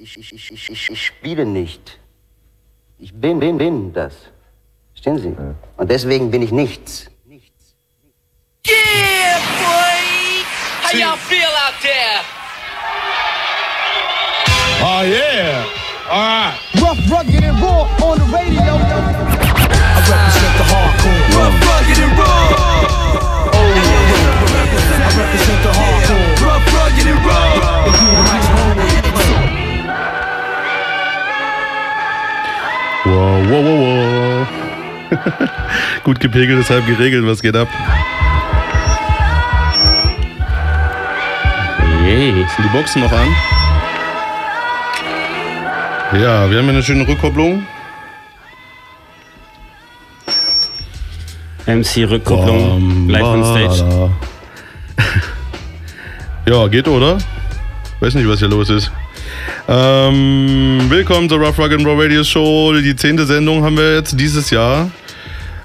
ich, ich, ich, ich, ich, ich, ich spiele nicht. Ich bin, bin, bin das. Verstehen Sie? Und deswegen bin ich nichts. Yeah, boy! How y'all feel out there? Oh yeah. All right. Rough, rugged, and raw on the radio. I represent the hardcore. Rough, rugged, and raw. Oh yeah. I represent the hardcore. Rough, rugged, and raw. Wow, wow, wow, wow. Gut gepegelt, deshalb geregelt, was geht ab? Yay. Sind die Boxen noch an? Ja, wir haben eine schöne Rückkopplung. MC-Rückkopplung, live on stage. Ja, geht oder? Weiß nicht, was hier los ist. Ähm, willkommen zur Rough Rock and Roll Radio Show. Die zehnte Sendung haben wir jetzt dieses Jahr.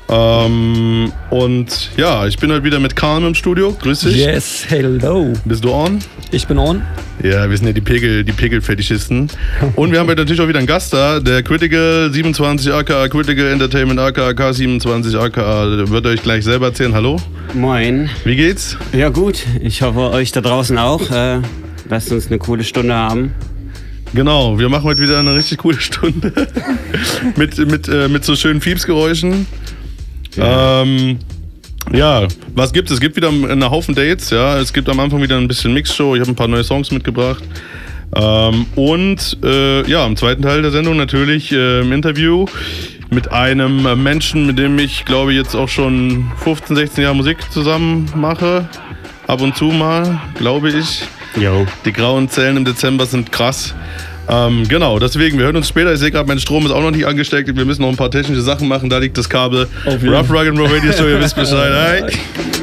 Ähm, und ja, ich bin heute wieder mit Karl im Studio. Grüß dich. Yes, hello. Bist du on? Ich bin on. Ja, wir sind ja die Pegel, die Pegelfetischisten. Und wir haben heute natürlich auch wieder einen Gast da, der Critical 27 aka Critical Entertainment aka K27 aka wird euch gleich selber erzählen. Hallo, Moin. wie geht's? Ja gut, ich hoffe euch da draußen auch. Äh, lasst uns eine coole Stunde haben. Genau, wir machen heute wieder eine richtig coole Stunde mit, mit, äh, mit so schönen Fiepsgeräuschen. Ja. Ähm, ja, was gibt es? Es gibt wieder einen Haufen Dates, ja. Es gibt am Anfang wieder ein bisschen Mixshow. Ich habe ein paar neue Songs mitgebracht. Ähm, und äh, ja, im zweiten Teil der Sendung natürlich äh, im Interview mit einem Menschen, mit dem ich glaube jetzt auch schon 15, 16 Jahre Musik zusammen mache. Ab und zu mal, glaube ich. Jo. Die grauen Zellen im Dezember sind krass. Ähm, genau, deswegen, wir hören uns später. Ich sehe gerade, mein Strom ist auch noch nicht angesteckt. Wir müssen noch ein paar technische Sachen machen. Da liegt das Kabel. Rough Rug and Roll Radio Show, ihr wisst Bescheid. Hi.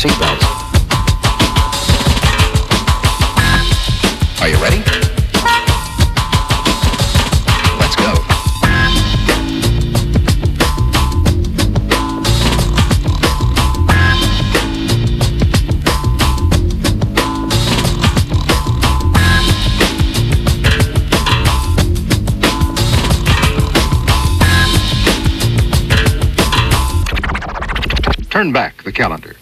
Seatbelts. Are you ready? Let's go. Turn back the calendar.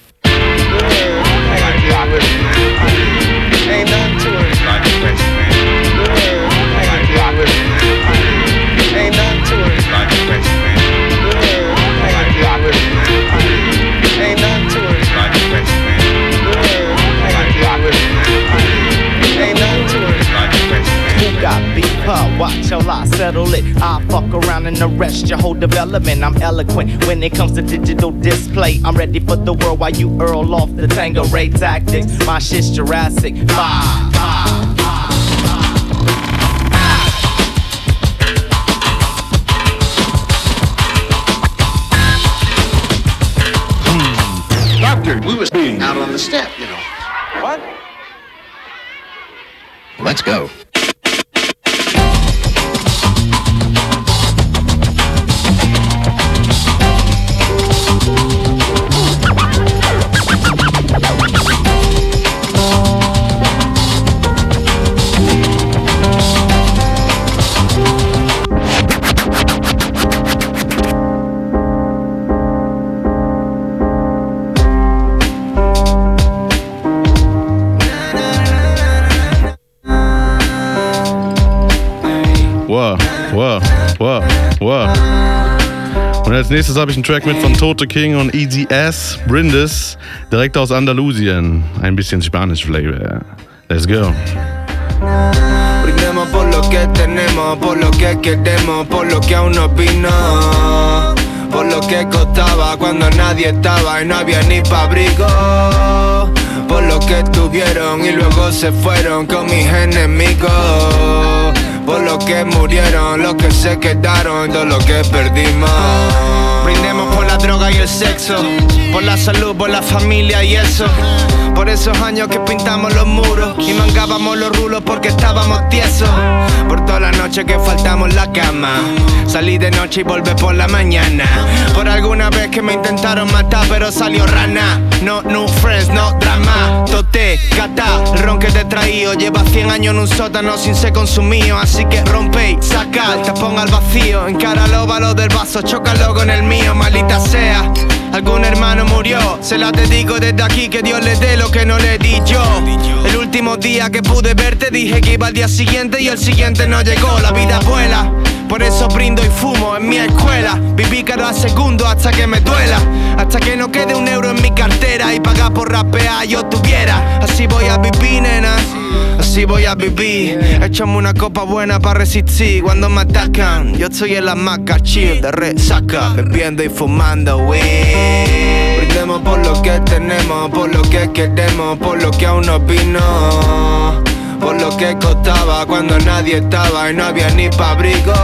Huh? Watch till I settle it. I fuck around and arrest your whole development. I'm eloquent when it comes to digital display. I'm ready for the world while you earl off the Tango Ray tactics. My shit's Jurassic. Five. Hmm. Doctor, we was being out on the step, you know. What? Let's go. Als nächstes habe ich Track mit von King und Easy S, Brindis, direkt aus Andalusien. Ein. Let's go. Por lo que tenemos, por lo que queremos, por lo que aún. Por lo que costaba cuando nadie estaba y no había ni. Por lo que tuvieron y luego se fueron con mis enemigos. Por lo que murieron, los que se quedaron, todo lo que perdimos. Brindemos por la droga y sexo. Por la salud, por la familia y eso. Por esos años que pintamos los muros y mangábamos los rulos porque estábamos tiesos. Por todas las noches que faltamos la cama. Salí de noche y volví por la mañana. Por alguna vez que me intentaron matar, pero salió rana. No, no friends, no drama. Tote, gata, el ron que te he traído. Lleva 100 años en un sótano sin ser consumido. Así que rompe y saca, te ponga al vacío. Encara balos del vaso, chócalo con el mío, malita sea. Algún hermano murió, se la dedico desde aquí que Dios le dé lo que no le di yo. El último día que pude verte dije que iba al día siguiente y el siguiente no llegó. La vida vuela, por eso brindo y fumo en mi escuela. Viví cada segundo hasta que me duela, hasta que no quede un euro en mi cartera y pagar por rapear yo tuviera. Así voy a vivir, nena. Así voy a vivir, échame una copa buena para resistir cuando me atacan. Yo estoy en la maca chill de resaca, bebiendo y fumando weed. Brindemos por lo que tenemos, por lo que queremos, por lo que aún no vino. Por lo que costaba cuando nadie estaba y no había ni pa' abrigo.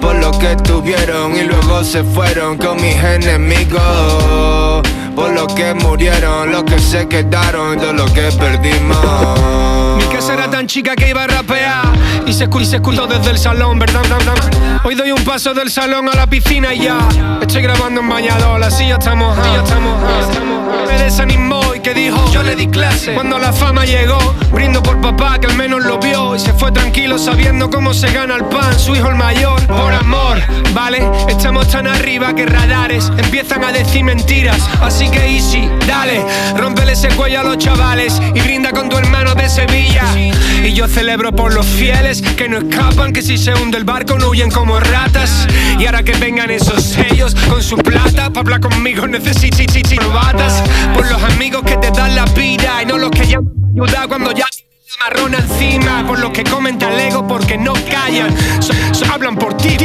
Por lo que tuvieron y luego se fueron con mis enemigos. Por lo que murieron, los que se quedaron, todo lo que perdimos. Mi casa era tan chica que iba a rapear y se, escu- escuchó desde el salón, ¿verdad? Hoy doy un paso del salón a la piscina y ya estoy grabando en bañador, ya estamos, ya estamos, Me desanimó que dijo, yo le di clase. Cuando la fama llegó, brindo por papá que al menos lo vio y se fue tranquilo sabiendo cómo se gana el pan, su hijo el mayor, por amor, ¿vale? Estamos tan arriba que radares empiezan a decir mentiras, así que easy, dale, rompele ese cuello a los chavales y brinda con tu hermano de Sevilla. Y yo celebro por los fieles que no escapan, que si se hunde el barco no huyen como ratas. Y ahora que vengan esos sellos con su plata, para hablar conmigo necesito batas. Por los amigos que te dan la vida y no los que llaman para ayudar cuando ya marrón encima por los que comen ego porque no callan. Hablan por ti,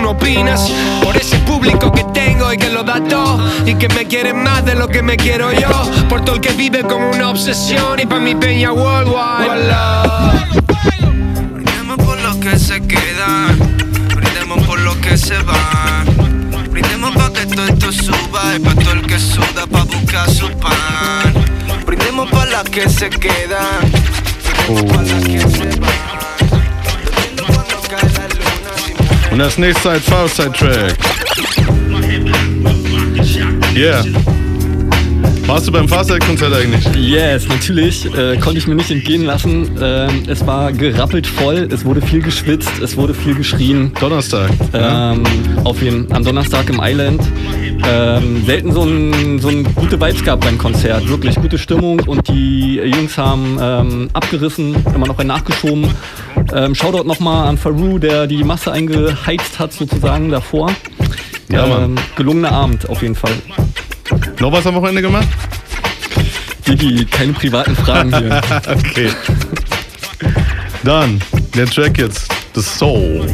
no opinas por ese público que tengo y que lo da todo y que me quiere más de lo que me quiero yo. Por todo el que vive con una obsesión y pa' mi peña worldwide. Brindemos por los que se quedan, brindemos por los que se van. Pa' todo el que suda pa' buscar su pan. Brindemos por las que se quedan, luna. Und das nächste Zeit Fourside-Track. Yeah. Warst du beim Fahrzeit-Konzert eigentlich? Yes, natürlich. Äh, konnte ich mir nicht entgehen lassen. Ähm, es war gerappelt voll, es wurde viel geschwitzt, es wurde viel geschrien. Donnerstag. Ja. Ähm, auf jeden am Donnerstag im Island. Ähm, selten so ein, so ein gute Vibes gehabt beim Konzert. Wirklich gute Stimmung und die Jungs haben ähm, abgerissen, immer noch ein nachgeschoben. Ähm, Shoutout nochmal an Faru, der die Masse eingeheizt hat sozusagen davor. Ja. Ähm, gelungener Abend auf jeden Fall. Noch was am Wochenende gemacht? Digi, keine privaten Fragen hier. okay. Dann, der Track jetzt. The Soul.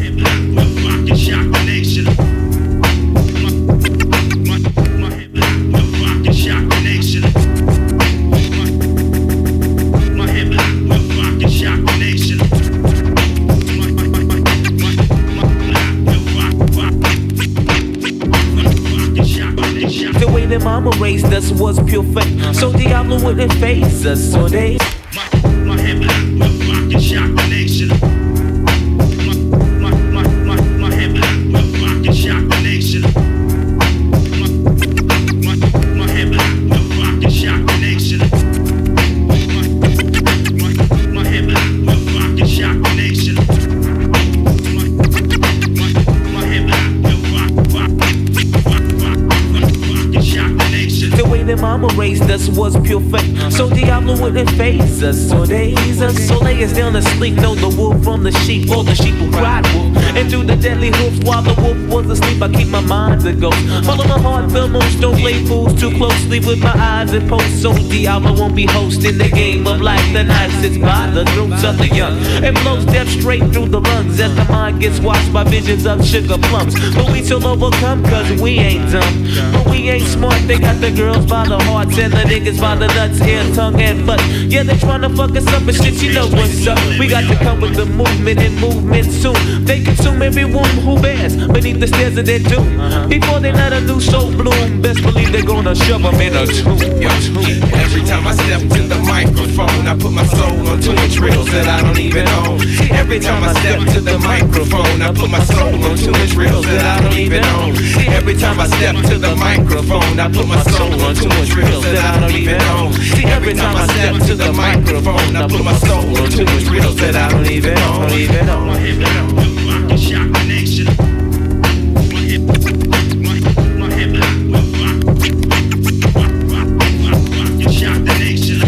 Raised us was pure fake. So Diablo wouldn't phase us. So they. Mama raised us was pure fake. So Diablo wouldn't phase us or daze us. So lay us down to sleep. Know the wolf from the sheep, or the sheep who cried wolf. And through the deadly hoofs while the wolf was asleep, I keep my mind a ghost. Follow my heart, feel most don't play fools too closely with my eyes and post. So Diablo won't be hosting the game of life. The night sits by the throats of the young and blows death straight through the lungs as the mind gets washed by visions of sugar plums. But we still overcome cause we ain't dumb. But we ain't smart, they got the girls by the hearts and the niggas by the nuts, ear, tongue, and butt. Yeah, they tryna fuck us up, but shit, you know what's up. We got to come with the movement and movement soon. They consume every womb who bears beneath the stairs of their doom. Uh-huh. Before they let a new soul bloom, best believe they're gonna shove them in a tomb. Every time I step to the microphone, I put my soul on two inch reels that I don't even own. Every time I step to the microphone, I put my soul on two inch reels that I don't even own. Every time I step to the microphone, I put my soul on two doing real, that I don't even own. See, every time I step to the microphone, I put my soul into his real, that I don't even own. Don't even own.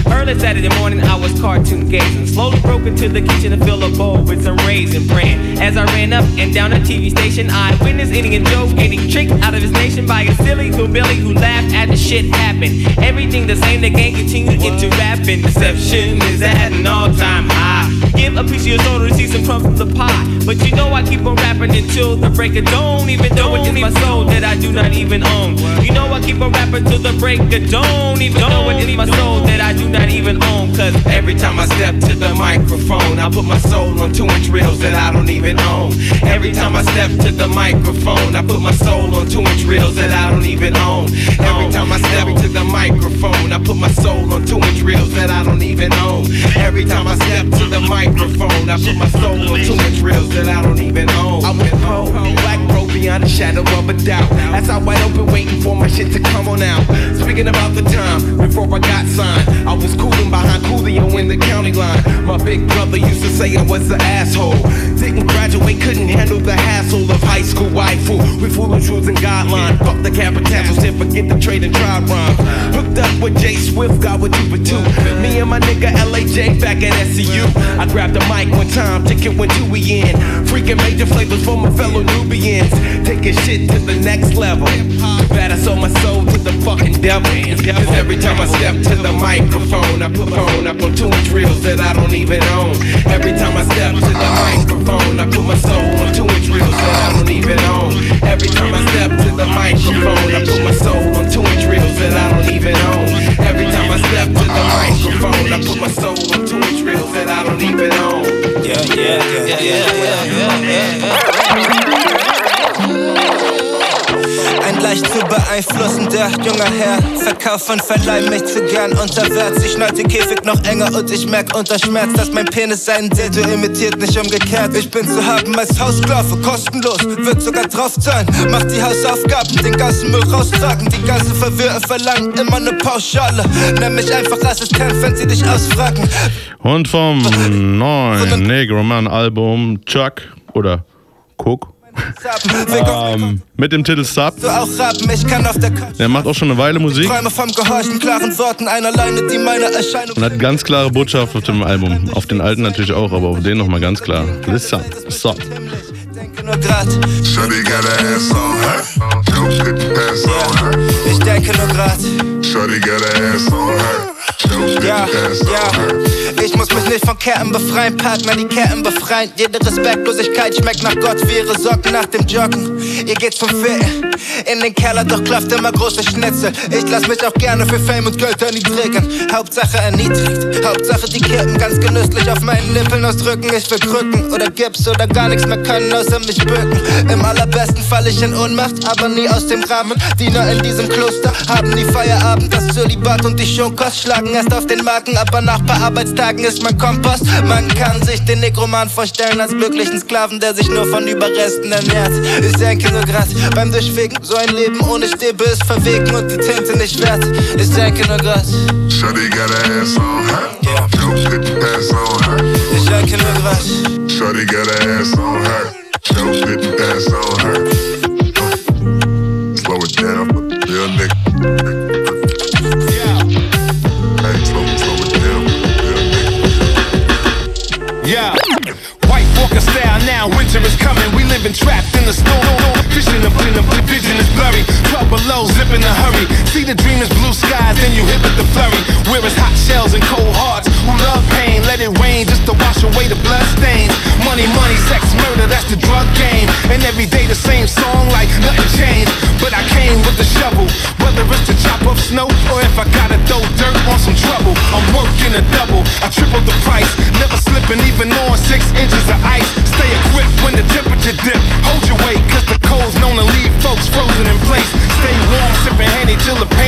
Early Saturday morning, I was cartoon gazing Slowly broke into the kitchen to fill a bowl with some raisin bran. As I ran up and down the TV station, I witnessed Indian Joe getting tricked out of his nation by a silly hillbilly who laughed at the shit happen. Everything the same, the gang continued into rapping. Deception is at an all-time high. Give a piece of your soul to see some crumbs from the pie. But you know I keep on rapping until the break of dawn, even though it is my soul that I do not even own. You know I keep on rapping till the break of dawn, even though it is my soul that I do not even own. Cause Every time I step to the microphone, I put my soul on two inch reels that I don't even own. Every time I step to the microphone, I put my soul on two inch reels that I don't even own. Every time I step to the microphone, I put my soul on two inch reels that I don't even own. Every time I step to the microphone, I put my soul on two inch reels that I don't even own. I'm with Poe, black bro beyond a shadow of a doubt. That's how wide open waiting for my shit to come on out. Speaking about the time before I got signed, I was cooling behind Coolio in the county line. My big brother used to say I was an asshole. Didn't graduate, couldn't handle the hassle of high school. With full of truths and guidelines. Fuck the capitals, said forget the trade and try rhyme. Hooked up with Jay Swift, got with for two. Me and my nigga LAJ back at SCU. I grabbed the mic one time, ticket went two we in. Freaking major flavors for my fellow Nubians. Taking shit to the next level. Bad I sold my soul to the fucking devil. Cause every time I step to the microphone, I put phone up on two reels that I don't even own. Every time I step to the microphone, I put my soul on two inch reels that I don't even own. Every time I step to the microphone, I put my soul on two inch reels that I don't even own. Every time I step to the microphone, I put my soul on two inch reels that I don't even own. Yeah, yeah, yeah, yeah, yeah, Ein leicht zu beeinflussender junger Herr. Verkauf und Verleih mich zu gern unterwärts. Ich schnallt den Käfig noch enger und ich merk unter Schmerz Dass mein Penis seinen Dildo imitiert, nicht umgekehrt. Ich bin zu haben als Hausklaufe, kostenlos, wird sogar drauf zahlen. Mach die Hausaufgaben, den ganzen Müll raustragen. Die ganzen Verwirrten verlangen immer ne Pauschale. Nenn mich einfach Assistent, wenn sie dich ausfragen. Und vom neuen Negroman-Album Chuck oder Cook. ähm, mit dem Titel Sub. Der macht auch schon eine Weile Musik und hat ganz klare Botschaft auf dem Album. Auf den alten natürlich auch, aber auf den nochmal ganz klar. Sub. the ass on her. Ich denke nur grad Shorty got her ass on her. Ja, ja. Ich muss mich nicht von Ketten befreien, Partner die Ketten befreien. Jede Respektlosigkeit schmeckt nach Gott wie ihre Socken nach dem Joggen. Ihr geht zum Ficken in den Keller, doch klafft immer große Schnitzel. Ich lass mich auch gerne für Fame und Geld erniedrigen. Hauptsache erniedrigt, Hauptsache die Kippen ganz genüsslich auf meinen Nippeln ausdrücken. Ich will Krücken oder Gips oder gar nichts mehr können, außer mich bücken. Im allerbesten Fall ich in Ohnmacht, aber nie aus dem Rahmen. Diener in diesem Kloster haben nie Feierabend. Das Zölibat und die Schonkost schlagen erst auf den Marken, aber nach paar Arbeitstagen ist mein Kompost. Man kann sich den Nekroman vorstellen als glücklichen Sklaven, der sich nur von Überresten ernährt. Ich denke nur grad beim Durchwegen, so ein Leben ohne Stäbe ist verwegen und die Tinte nicht wert. Ich denke nur grad, Shorty got her ass on her. Joe put the ass on her. ich denke nur grad. Shorty got her ass on her. Joe put the ass on her. Slow it down, real nigga. Walker style now, winter is coming. We living trapped in the storm. Vision of the vision is blurry. 12 below, zip in a hurry. See the dream is blue skies, then you hit with the flurry. Where is hot shells and cold hearts who love pain? Let it rain just to wash away the blood stains. Money, money, sex, murder, that's the drug game. And every day the same song like nothing changed. But I came with the shovel. Whether it's to chop up snow or if I gotta throw dirt on some trouble. I'm working a double, I triple the price. still a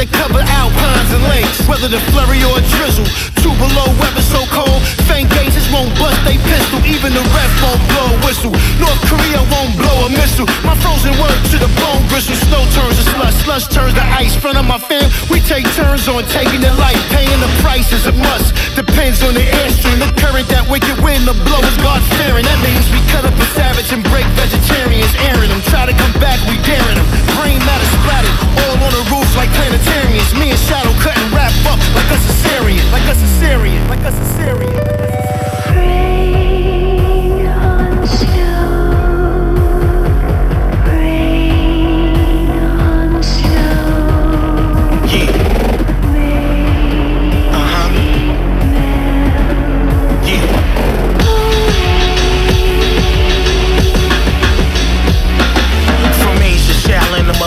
that cover alpines and lakes. Whether the flurry or a drizzle, two below weather so cold, faint gazes won't bust they pistol. Even the ref won't blow a whistle. North Korea won't a missile. My frozen word to the bone gristle. Snow turns to slush, slush turns to ice. Front of my fam, we take turns on taking the life. Paying the price is a must. Depends on the airstream, the current, that wicked wind, the blow is God fearing. That means we cut up a savage and break vegetarians, airing them. Try to come back, we daring them. Brain matter splattered, all on the roof like planetarians. Me and Shadow cutting rap up like a Caesarean, like a Caesarean, like a Caesarean.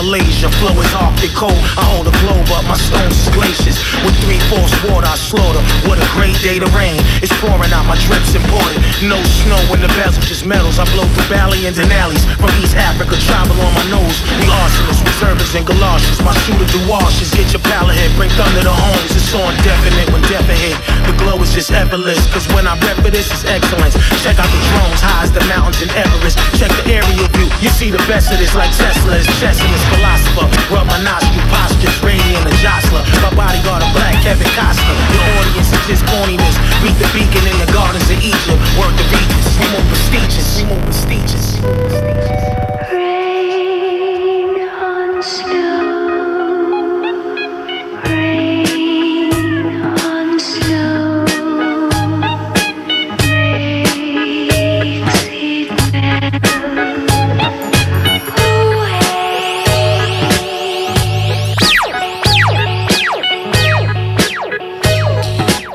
Malaysia, flow is Arctic cold. I hold a globe up, my stones is. With three force water, I slaughter. What a great day to rain. It's pouring out, my drips imported. No snow in the bezel, just metals. I blow through valley and alleys. From East Africa, travel on my nose. We arsonists, reservists, and galoshes. My shooter do washes. Get your pallet hit, bring thunder to homes. It's on definite when hit. The glow is just effortless. Cause when I rep for this, it's excellence. Check out the drones, high as the mountains in Everest. Check the aerial view. You see the best of this like Tesla is Chesless philosopher. Rub my nostril postures, radiant and jostler. My bodyguard a black Kevin Costner. Your audience is just corniness. Beat the beacon in the gardens of Egypt. Work the Regis. We more prestigious. We more prestigious.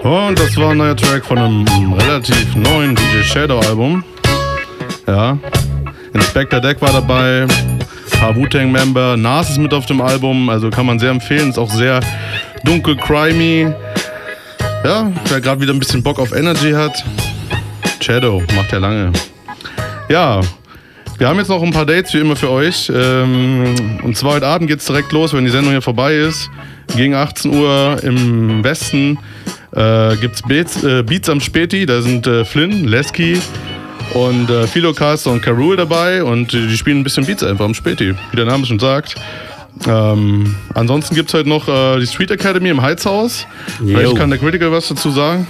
Und das war ein neuer Track von einem relativ neuen DJ Shadow Album. Ja. Inspector Deck war dabei, ein paar Wu-Tang-Member, Nas ist mit auf dem Album, also kann man sehr empfehlen, ist auch sehr dunkel, crimey. Ja, wer gerade wieder ein bisschen Bock auf Energy hat, Shadow, macht ja lange. Ja, wir haben jetzt noch ein paar Dates wie immer für euch. Ähm, und zwar heute Abend geht es direkt los, wenn die Sendung hier vorbei ist. Gegen 18 Uhr im Westen äh, gibt es Beats, äh, Beats am Späti. Da sind äh, Flynn, Lesky und äh, Philocaster und Carol dabei. Und die spielen ein bisschen Beats einfach am Späti, wie der Name schon sagt. Ähm, ansonsten gibt es heute noch äh, die Street Academy im Heizhaus. Vielleicht Jo. kann der Critical was dazu sagen.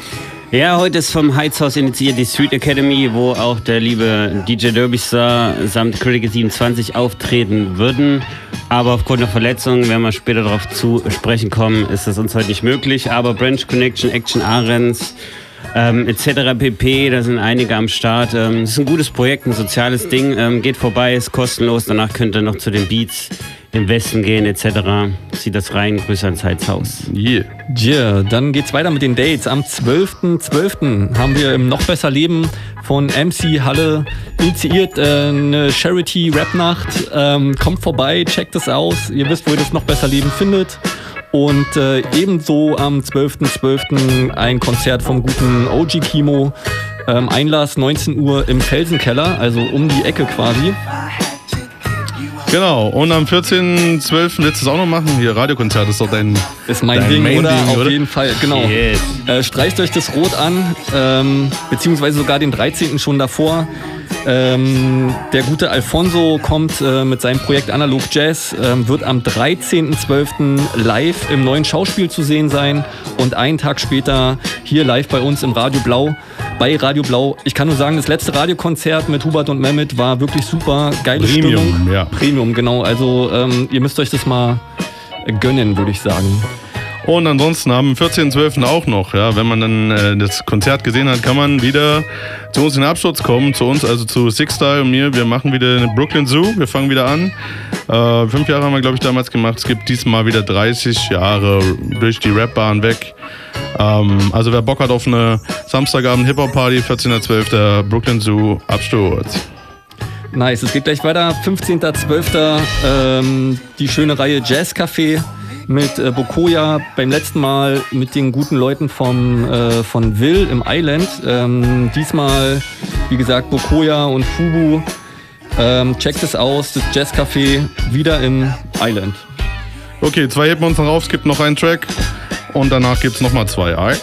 Ja, heute ist vom Heizhaus initiiert die Street Academy, wo auch der liebe DJ Derby Star samt Critical 27 auftreten würden. Aber aufgrund der Verletzung, wenn wir später darauf zu sprechen kommen, ist das uns heute nicht möglich. Aber Branch Connection, Action Ahrens, ähm, etc. pp. Da sind einige am Start. Ähm, es ist ein gutes Projekt, ein soziales Ding. Ähm, geht vorbei, ist kostenlos. Danach könnt ihr noch zu den Beats im Westen gehen etc. Zieht das rein. Grüße ans Heizhaus. Yeah. Yeah, dann geht's weiter mit den Dates. Am 12.12. haben wir im Noch besser Leben von MC Halle initiiert äh, eine Charity-Rap-Nacht. Ähm, kommt vorbei, checkt es aus. Ihr wisst, wo ihr das Noch besser Leben findet. Und äh, ebenso am 12.12. ein Konzert vom guten OG Kimo. Ähm, Einlass 19 Uhr im Felsenkeller, also um die Ecke quasi. Genau, und am 14.12. willst du es auch noch machen? Hier, Radiokonzert ist doch dein, Ist mein dein Ding, Main oder? Ding, Auf oder? jeden Fall, genau. Äh, streicht euch das Rot an, ähm, beziehungsweise sogar den 13. schon davor. Ähm, der gute Alfonso kommt äh, mit seinem Projekt Analog Jazz, ähm, wird am 13.12. live im neuen Schauspiel zu sehen sein und einen Tag später hier live bei uns im Radio Blau. Bei Radio Blau. Ich kann nur sagen, das letzte Radiokonzert mit Hubert und Mehmet war wirklich super. Geile Premium, Stimmung. ja. Premium, genau. Also ähm, ihr müsst euch das mal gönnen, würde ich sagen. Und ansonsten am 14.12. auch noch, ja, wenn man dann äh, das Konzert gesehen hat, kann man wieder zu uns in den Absturz kommen, zu uns, also zu Six Style und mir. Wir machen wieder eine Brooklyn Zoo, wir fangen wieder an. Äh, fünf Jahre haben wir, glaube ich, damals gemacht. Es gibt diesmal wieder 30 Jahre durch die Rapbahn weg. Ähm, also wer Bock hat auf eine Samstagabend Hip-Hop-Party, 14.12. Brooklyn Zoo, Absturz. Nice, es geht gleich weiter. 15.12. Ähm, die schöne Reihe Jazz Café mit äh, Bokoya. Beim letzten Mal mit den guten Leuten vom, äh, von Will im Island. Ähm, diesmal, wie gesagt, Bokoya und Fubu. Ähm, checkt es aus, das Jazz Café wieder im Island. Okay, zwei heben wir uns noch auf, es gibt noch einen Track und danach gibt es nochmal zwei. He's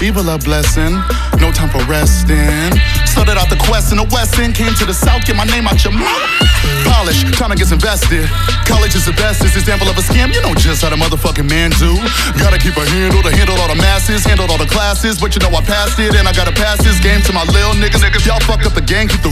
this a blessing? No time for resting. Started out the quest in the west end, came to the south, get my name out your mouth. Polish, time gets invested. College is the best, it's example of a scam. You know just how the motherfucking man do. Gotta keep a handle to handle all the masses, handle all the classes, but you know I passed it and I gotta pass this game to my lil niggas. niggas. Y'all fuck up the game, keep the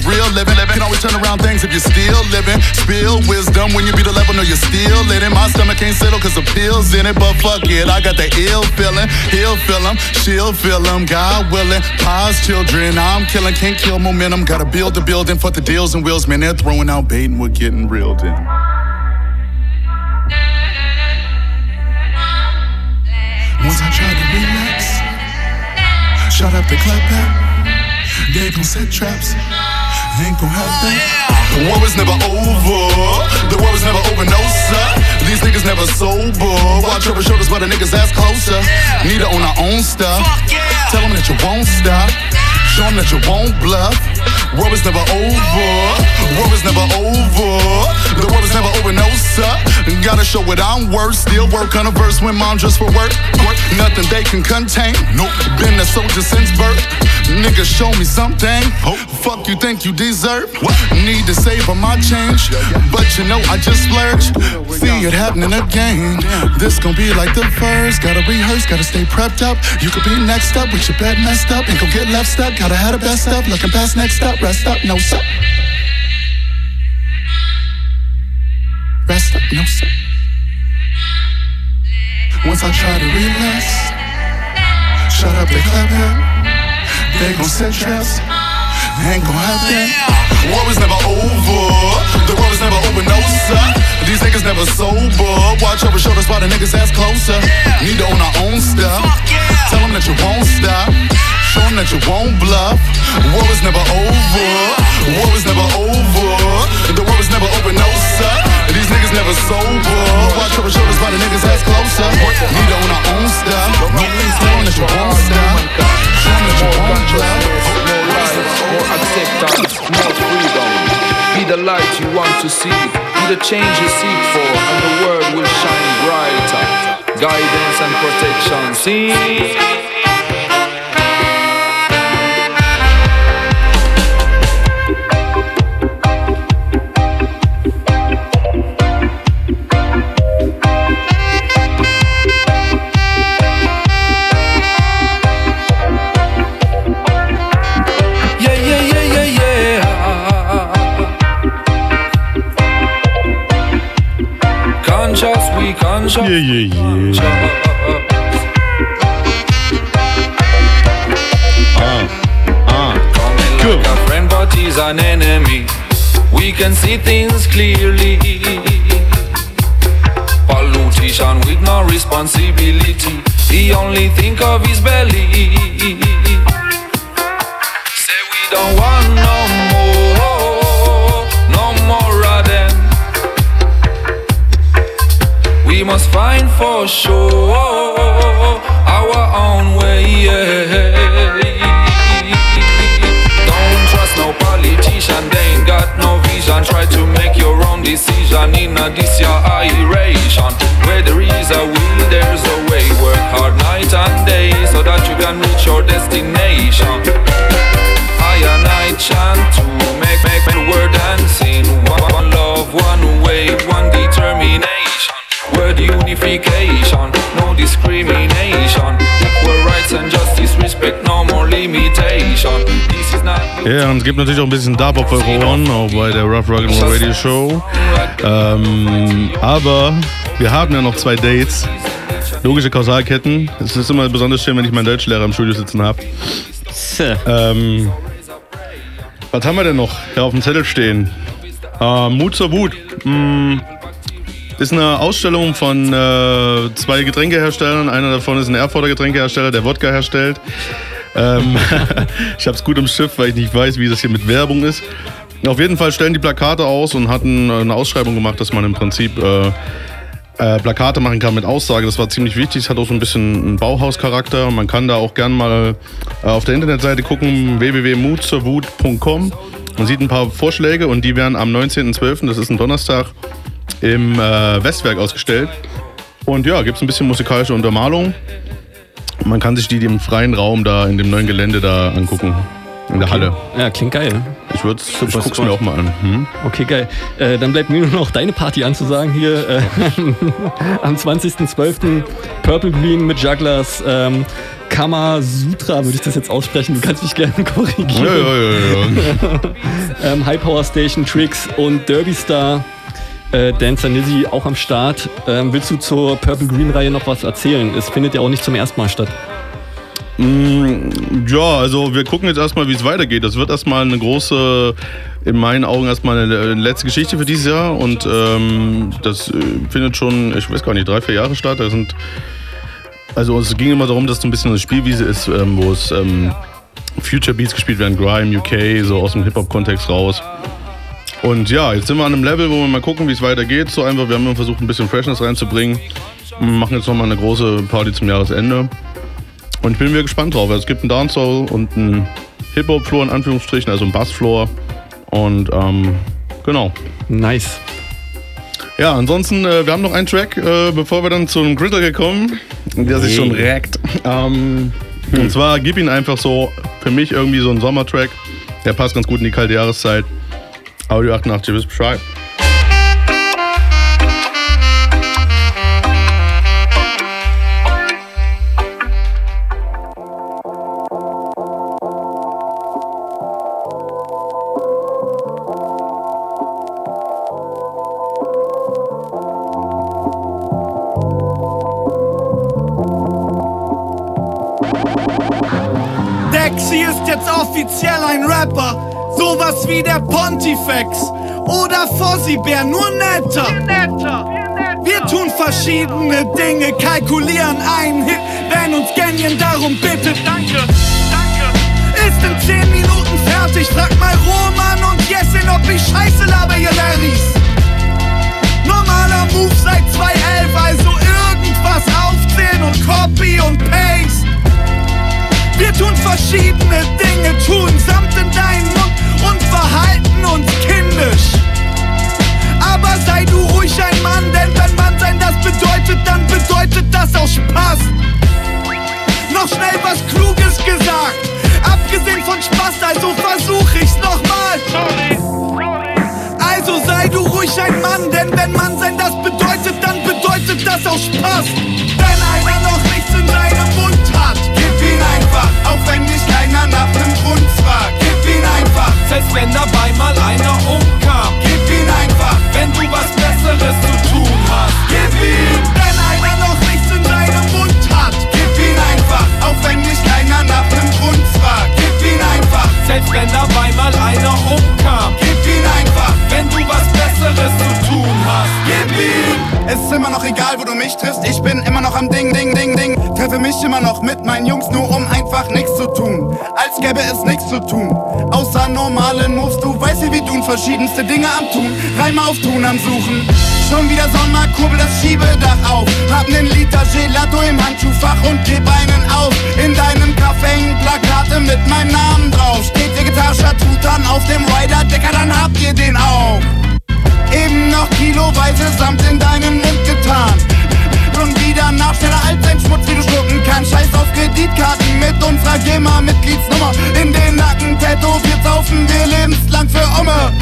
always turn around things if you're still living. Spill wisdom when you be the level, no you're still living. My stomach can't settle cause the pills in it, but fuck it, I got the ill feeling. He'll feel she'll feel God willing. Pause children, I'm killing, can't kill momentum. Gotta build the building for the deals and wheels, man. They're throwing out bait and we're getting reeled in. Once I tried to relax, shut up the clap back. They gon' set traps, ain't gon' that. The war is never over. The war is never over, no sir. These niggas never sober. Watch over shoulders, but the niggas ass closer. Need to own our own stuff. Tell them that you won't stop. Show them that you won't bluff. War is never over. War is never over. The war is never over, no sir. Gotta show what I'm worth. Still work on a verse when mom just for work. Work, nothing they can contain. Nope. Been a soldier since birth. Nigga, show me something. Oh. Fuck you think you deserve? What? Need to save on my change. But you know I just splurged. See it happening again. This gon' be like the first. Gotta rehearse, gotta stay prepped up. You could be next up with your bed messed up. Ain't gon' get left stuck. Gotta have the best up. Looking past next up. Rest up, no sir. Rest up, no sir. Once I try to relax, shut up, they clap back. They gon' set traps. Ain't gon' have that. War is never over. The war is never over, no sir. These niggas never sober. Watch over shoulders while the niggas ass closer. Need to own our own stuff. Tell them that you won't stop. Show them that you won't bluff. War is never over. War is never over. The war is never over, no sir. These niggas never sober. Watch over shoulders while the niggas ass closer. Need to own our own stuff. Tell them that you won't stop. Show them that you won't bluff. more acceptance, more freedom. Be the light you want to see, be the change you seek for, and the world will shine brighter. Guidance and protection. See? Yeah, yeah. Like a friend, but he's an enemy. We can see things clearly. Politician with no responsibility. He only think of his belly. Sure our own way. Don't trust no politician, they ain't got no vision. Try to make your own decision in a this your iration. Where there is a will, there's a way. Work hard night and day so that you can reach your destination. I and I chant to make make the word Word unification, no discrimination. Equal rights and justice, respect, no more limitation. This is not Ja, und es gibt natürlich auch ein bisschen Dub für Ohren, auch bei der Rough Rock and Roll Radio Show. Ähm, aber wir haben ja noch zwei Dates. Logische Kausalketten. Es ist immer besonders schön, wenn ich meinen Deutschlehrer im Studio sitzen habe. Ähm, was haben wir denn noch hier auf dem Zettel stehen? Äh, Mut zur Wut. Mm, ist eine Ausstellung von äh, zwei Getränkeherstellern. Einer davon ist ein Erfurter Getränkehersteller, der Wodka herstellt. Ähm, ich habe es gut im Schiff, weil ich nicht weiß, wie das hier mit Werbung ist. Auf jeden Fall stellen die Plakate aus und hatten eine Ausschreibung gemacht, dass man im Prinzip äh, äh, Plakate machen kann mit Aussage. Das war ziemlich wichtig. Es hat auch so ein bisschen einen Bauhauscharakter. Man kann da auch gern mal äh, auf der Internetseite gucken, www.mutzerwut.com. Man sieht ein paar Vorschläge und die werden am 19.12., das ist ein Donnerstag, im äh, Westwerk ausgestellt. Und ja, gibt es ein bisschen musikalische Untermalung. Man kann sich die im freien Raum da in dem neuen Gelände da angucken. In der Halle. Ja, klingt geil. Ich, würd's, ich guck's mir auch mal an. Hm? Okay, geil. Äh, dann bleibt mir nur noch deine Party anzusagen hier. Äh, am 20.12. Purple Green mit Jugglers. Ähm, Kama Sutra würde ich das jetzt aussprechen. Du kannst mich gerne korrigieren. Ja, ja, ja, ja. ähm, High Power Station Tricks und Derby Star. Äh, Dancer Nizzy auch am Start. Ähm, willst du zur Purple Green Reihe noch was erzählen? Es findet ja auch nicht zum ersten Mal statt. Mm, Ja, also wir gucken jetzt erstmal, wie es weitergeht. Das wird erstmal eine große, in meinen Augen erstmal eine, letzte Geschichte für dieses Jahr und ähm, das äh, findet schon, ich weiß gar nicht, drei, vier Jahre statt. Da sind, also es ging immer darum, dass so ein bisschen eine Spielwiese ist, ähm, wo es ähm, Future Beats gespielt werden, Grime, UK, so aus dem Hip-Hop-Kontext raus. Und ja, jetzt sind wir an einem Level, wo wir mal gucken, wie es weitergeht. So einfach, wir haben immer versucht, ein bisschen Freshness reinzubringen. Wir machen jetzt nochmal eine große Party zum Jahresende. Und ich bin mir gespannt drauf. Also es gibt einen Dancehall und einen Hip-Hop-Floor in Anführungsstrichen, also einen Bass-Floor. Und ähm, genau. Nice. Ja, ansonsten, äh, wir haben noch einen Track, äh, bevor wir dann zu einem Gritter kommen, der sich schon reckt. Ähm, Und zwar gib ihn einfach so, für mich irgendwie so ein Sommertrack. Der passt ganz gut in die kalte Jahreszeit. Audio 88, ihr wisst Bescheid. Dexy Sowas wie der Pontifex oder Fozzie Bär, nur netter. Wir tun verschiedene Dinge, kalkulieren einen Hit, wenn uns Genien darum bittet. Danke, danke. Ist in 10 Minuten fertig, frag mal Roman und Jessin, ob ich Scheiße laber, ihr Larrys. Normaler Move seit 2011, also irgendwas aufzählen und Copy und Paste. Wir tun verschiedene Dinge, tun samt in deinen Mund und verhalten uns kindisch. Aber sei du ruhig ein Mann, denn wenn Mann sein das bedeutet, dann bedeutet das auch Spaß. Noch schnell was Kluges gesagt, abgesehen von Spaß, also versuch ich's nochmal. Also sei du ruhig ein Mann, denn wenn Mann sein das bedeutet, dann bedeutet das auch Spaß. Wenn Verschiedenste Dinge am Tun. Reime auf Tun am Suchen. Schon wieder Sommer, kurbel das Schiebedach auf. Hab nen Liter Gelato im Handschuhfach und geb einen auf. In deinem hängen Plakate mit meinem Namen drauf. Steht vegetarischer Tutan auf dem Rider, Dicker, dann habt ihr den auch. Eben noch kiloweise Samt in deinen Mund getan. Und wieder nach schneller als ein Schmutz, wie du schlucken kannst. Scheiß auf Kreditkarten mit unserer GEMA-Mitgliedsnummer. In den Nacken tätowiert saufen wir lebenslang für Umme.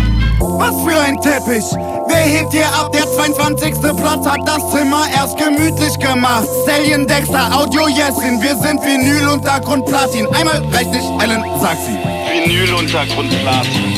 Was für ein Teppich! Wer hebt hier ab? Der 22. Platz hat das Zimmer erst gemütlich gemacht. Stallion Dexter, Audio Yesin, wir sind Vinyl, Untergrund, Platin. Einmal reicht nicht, Ellen, sag sie. Vinyl, Untergrund, Platin.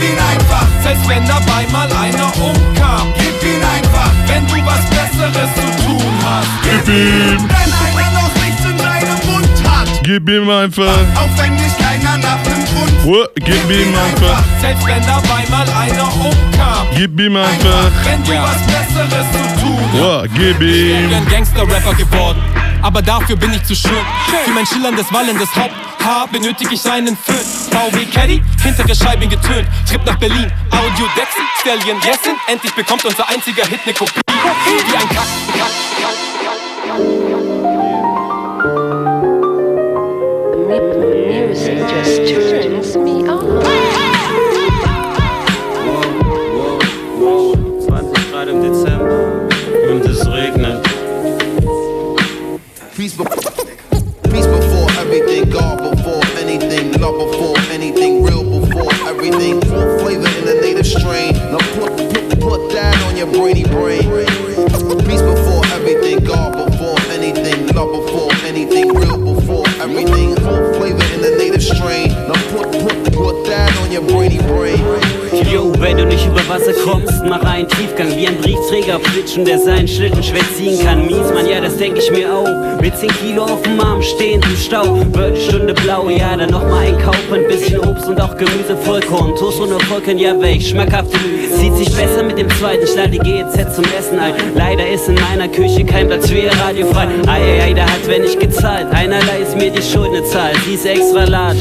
Gib ihn einfach, Selbst wenn dabei mal einer umkam. gib ihn einfach, Wenn du was Besseres zu tun hast. Gib ihm, wenn einer noch nichts in seinem Mund hat, gib ihm einfach. auch wenn dich keiner nach dem Grund Oh, gib ihm einfach. Selbst wenn dabei mal einer umkam. Gib ihm einfach. Wenn du was Besseres zu tun hast. Oh, gib Ich ihm. bin Gangster-Rapper geworden, aber dafür bin ich zu schön. Für mein schillerndes, wallendes Haupthaar benötige ich einen Föhn. VW Caddy, hintere Scheiben getönt. Trip nach Berlin, Audio Dexy, Stallion Yesin. Endlich bekommt unser einziger Hit ne Kopie. Wie ein Kack, Kack, Kack. Brain. Peace before everything, God before anything, love before anything, real before everything. Full flavor in the native strain. Now put, put, put that on your brainy brain. Nicht über Wasser kommst, mach einen Tiefgang wie ein Briefträger flitschen, der seinen Schlitten schwer ziehen kann. Mies, man, ja, das denk ich mir auch. Mit 10 Kilo auf dem Arm stehend im Stau, wird die Stunde blau, ja, dann noch mal einkaufen, ein bisschen Obst und auch Gemüse, Vollkorn, Toast ohne Vollkorn, ja, weg, schmackhafte Lüge. Sieht sich besser mit dem zweiten, ich lade die GEZ zum Essen ein. Leider ist in meiner Küche kein Platz für ihr Radio frei. Ei, ei, da hat wer nicht gezahlt. Einerlei ist mir die Schuld ne sie ist extra large.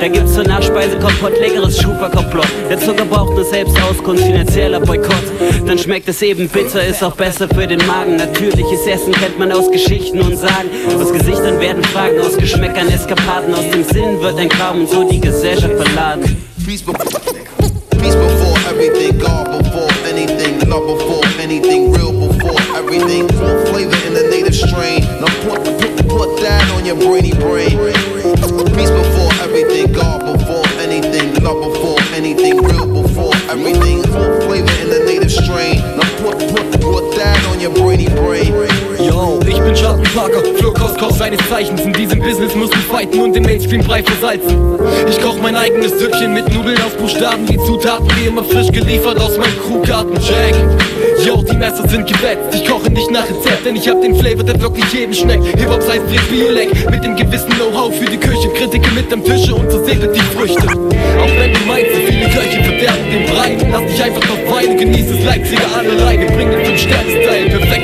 Da gibt's zur Nachspeise Kompott, leckeres Schufa-Komplott. Der Zucker braucht eine Selbstauskunft, finanzieller Boykott. Dann schmeckt es eben bitter, ist auch besser für den Magen. Natürliches Essen kennt man aus Geschichten und Sagen. Aus Gesichtern werden Fragen, aus Geschmäckern Eskapaden. Aus dem Sinn wird ein Kram und so die Gesellschaft verladen. Peace, be- peace before everything, God before anything, love before anything, real before everything. Full flavor in the native strain. Now put, put, put that on your brainy brain. Peace before everything. Full flavor in the native strain. Now put, put, put that on your brainy brain. Ich bin Schattenparker, Flurkost, Kost seines Zeichens. In diesem Business musst du fighten und den Mainstream-Brei versalzen. Ich koch mein eigenes Süppchen mit Nudeln aus Buchstaben. Die Zutaten wie immer frisch geliefert aus meinem Crewgarten. Jack, yo, die Messer sind gewetzt. Ich koche nicht nach Rezept, denn ich hab den Flavor, der wirklich jedem schmeckt. Hip-Hop es Bioleck, mit dem gewissen Know-how für die Küche. Kritiker mit am Tische und so die Früchte. Auch wenn du meinst, so viele Köche verderben den Brei. Lass dich einfach noch weinen, genieß es Leipziger an alleine. Bring den 5-Sterne-Style, perfekte Cut,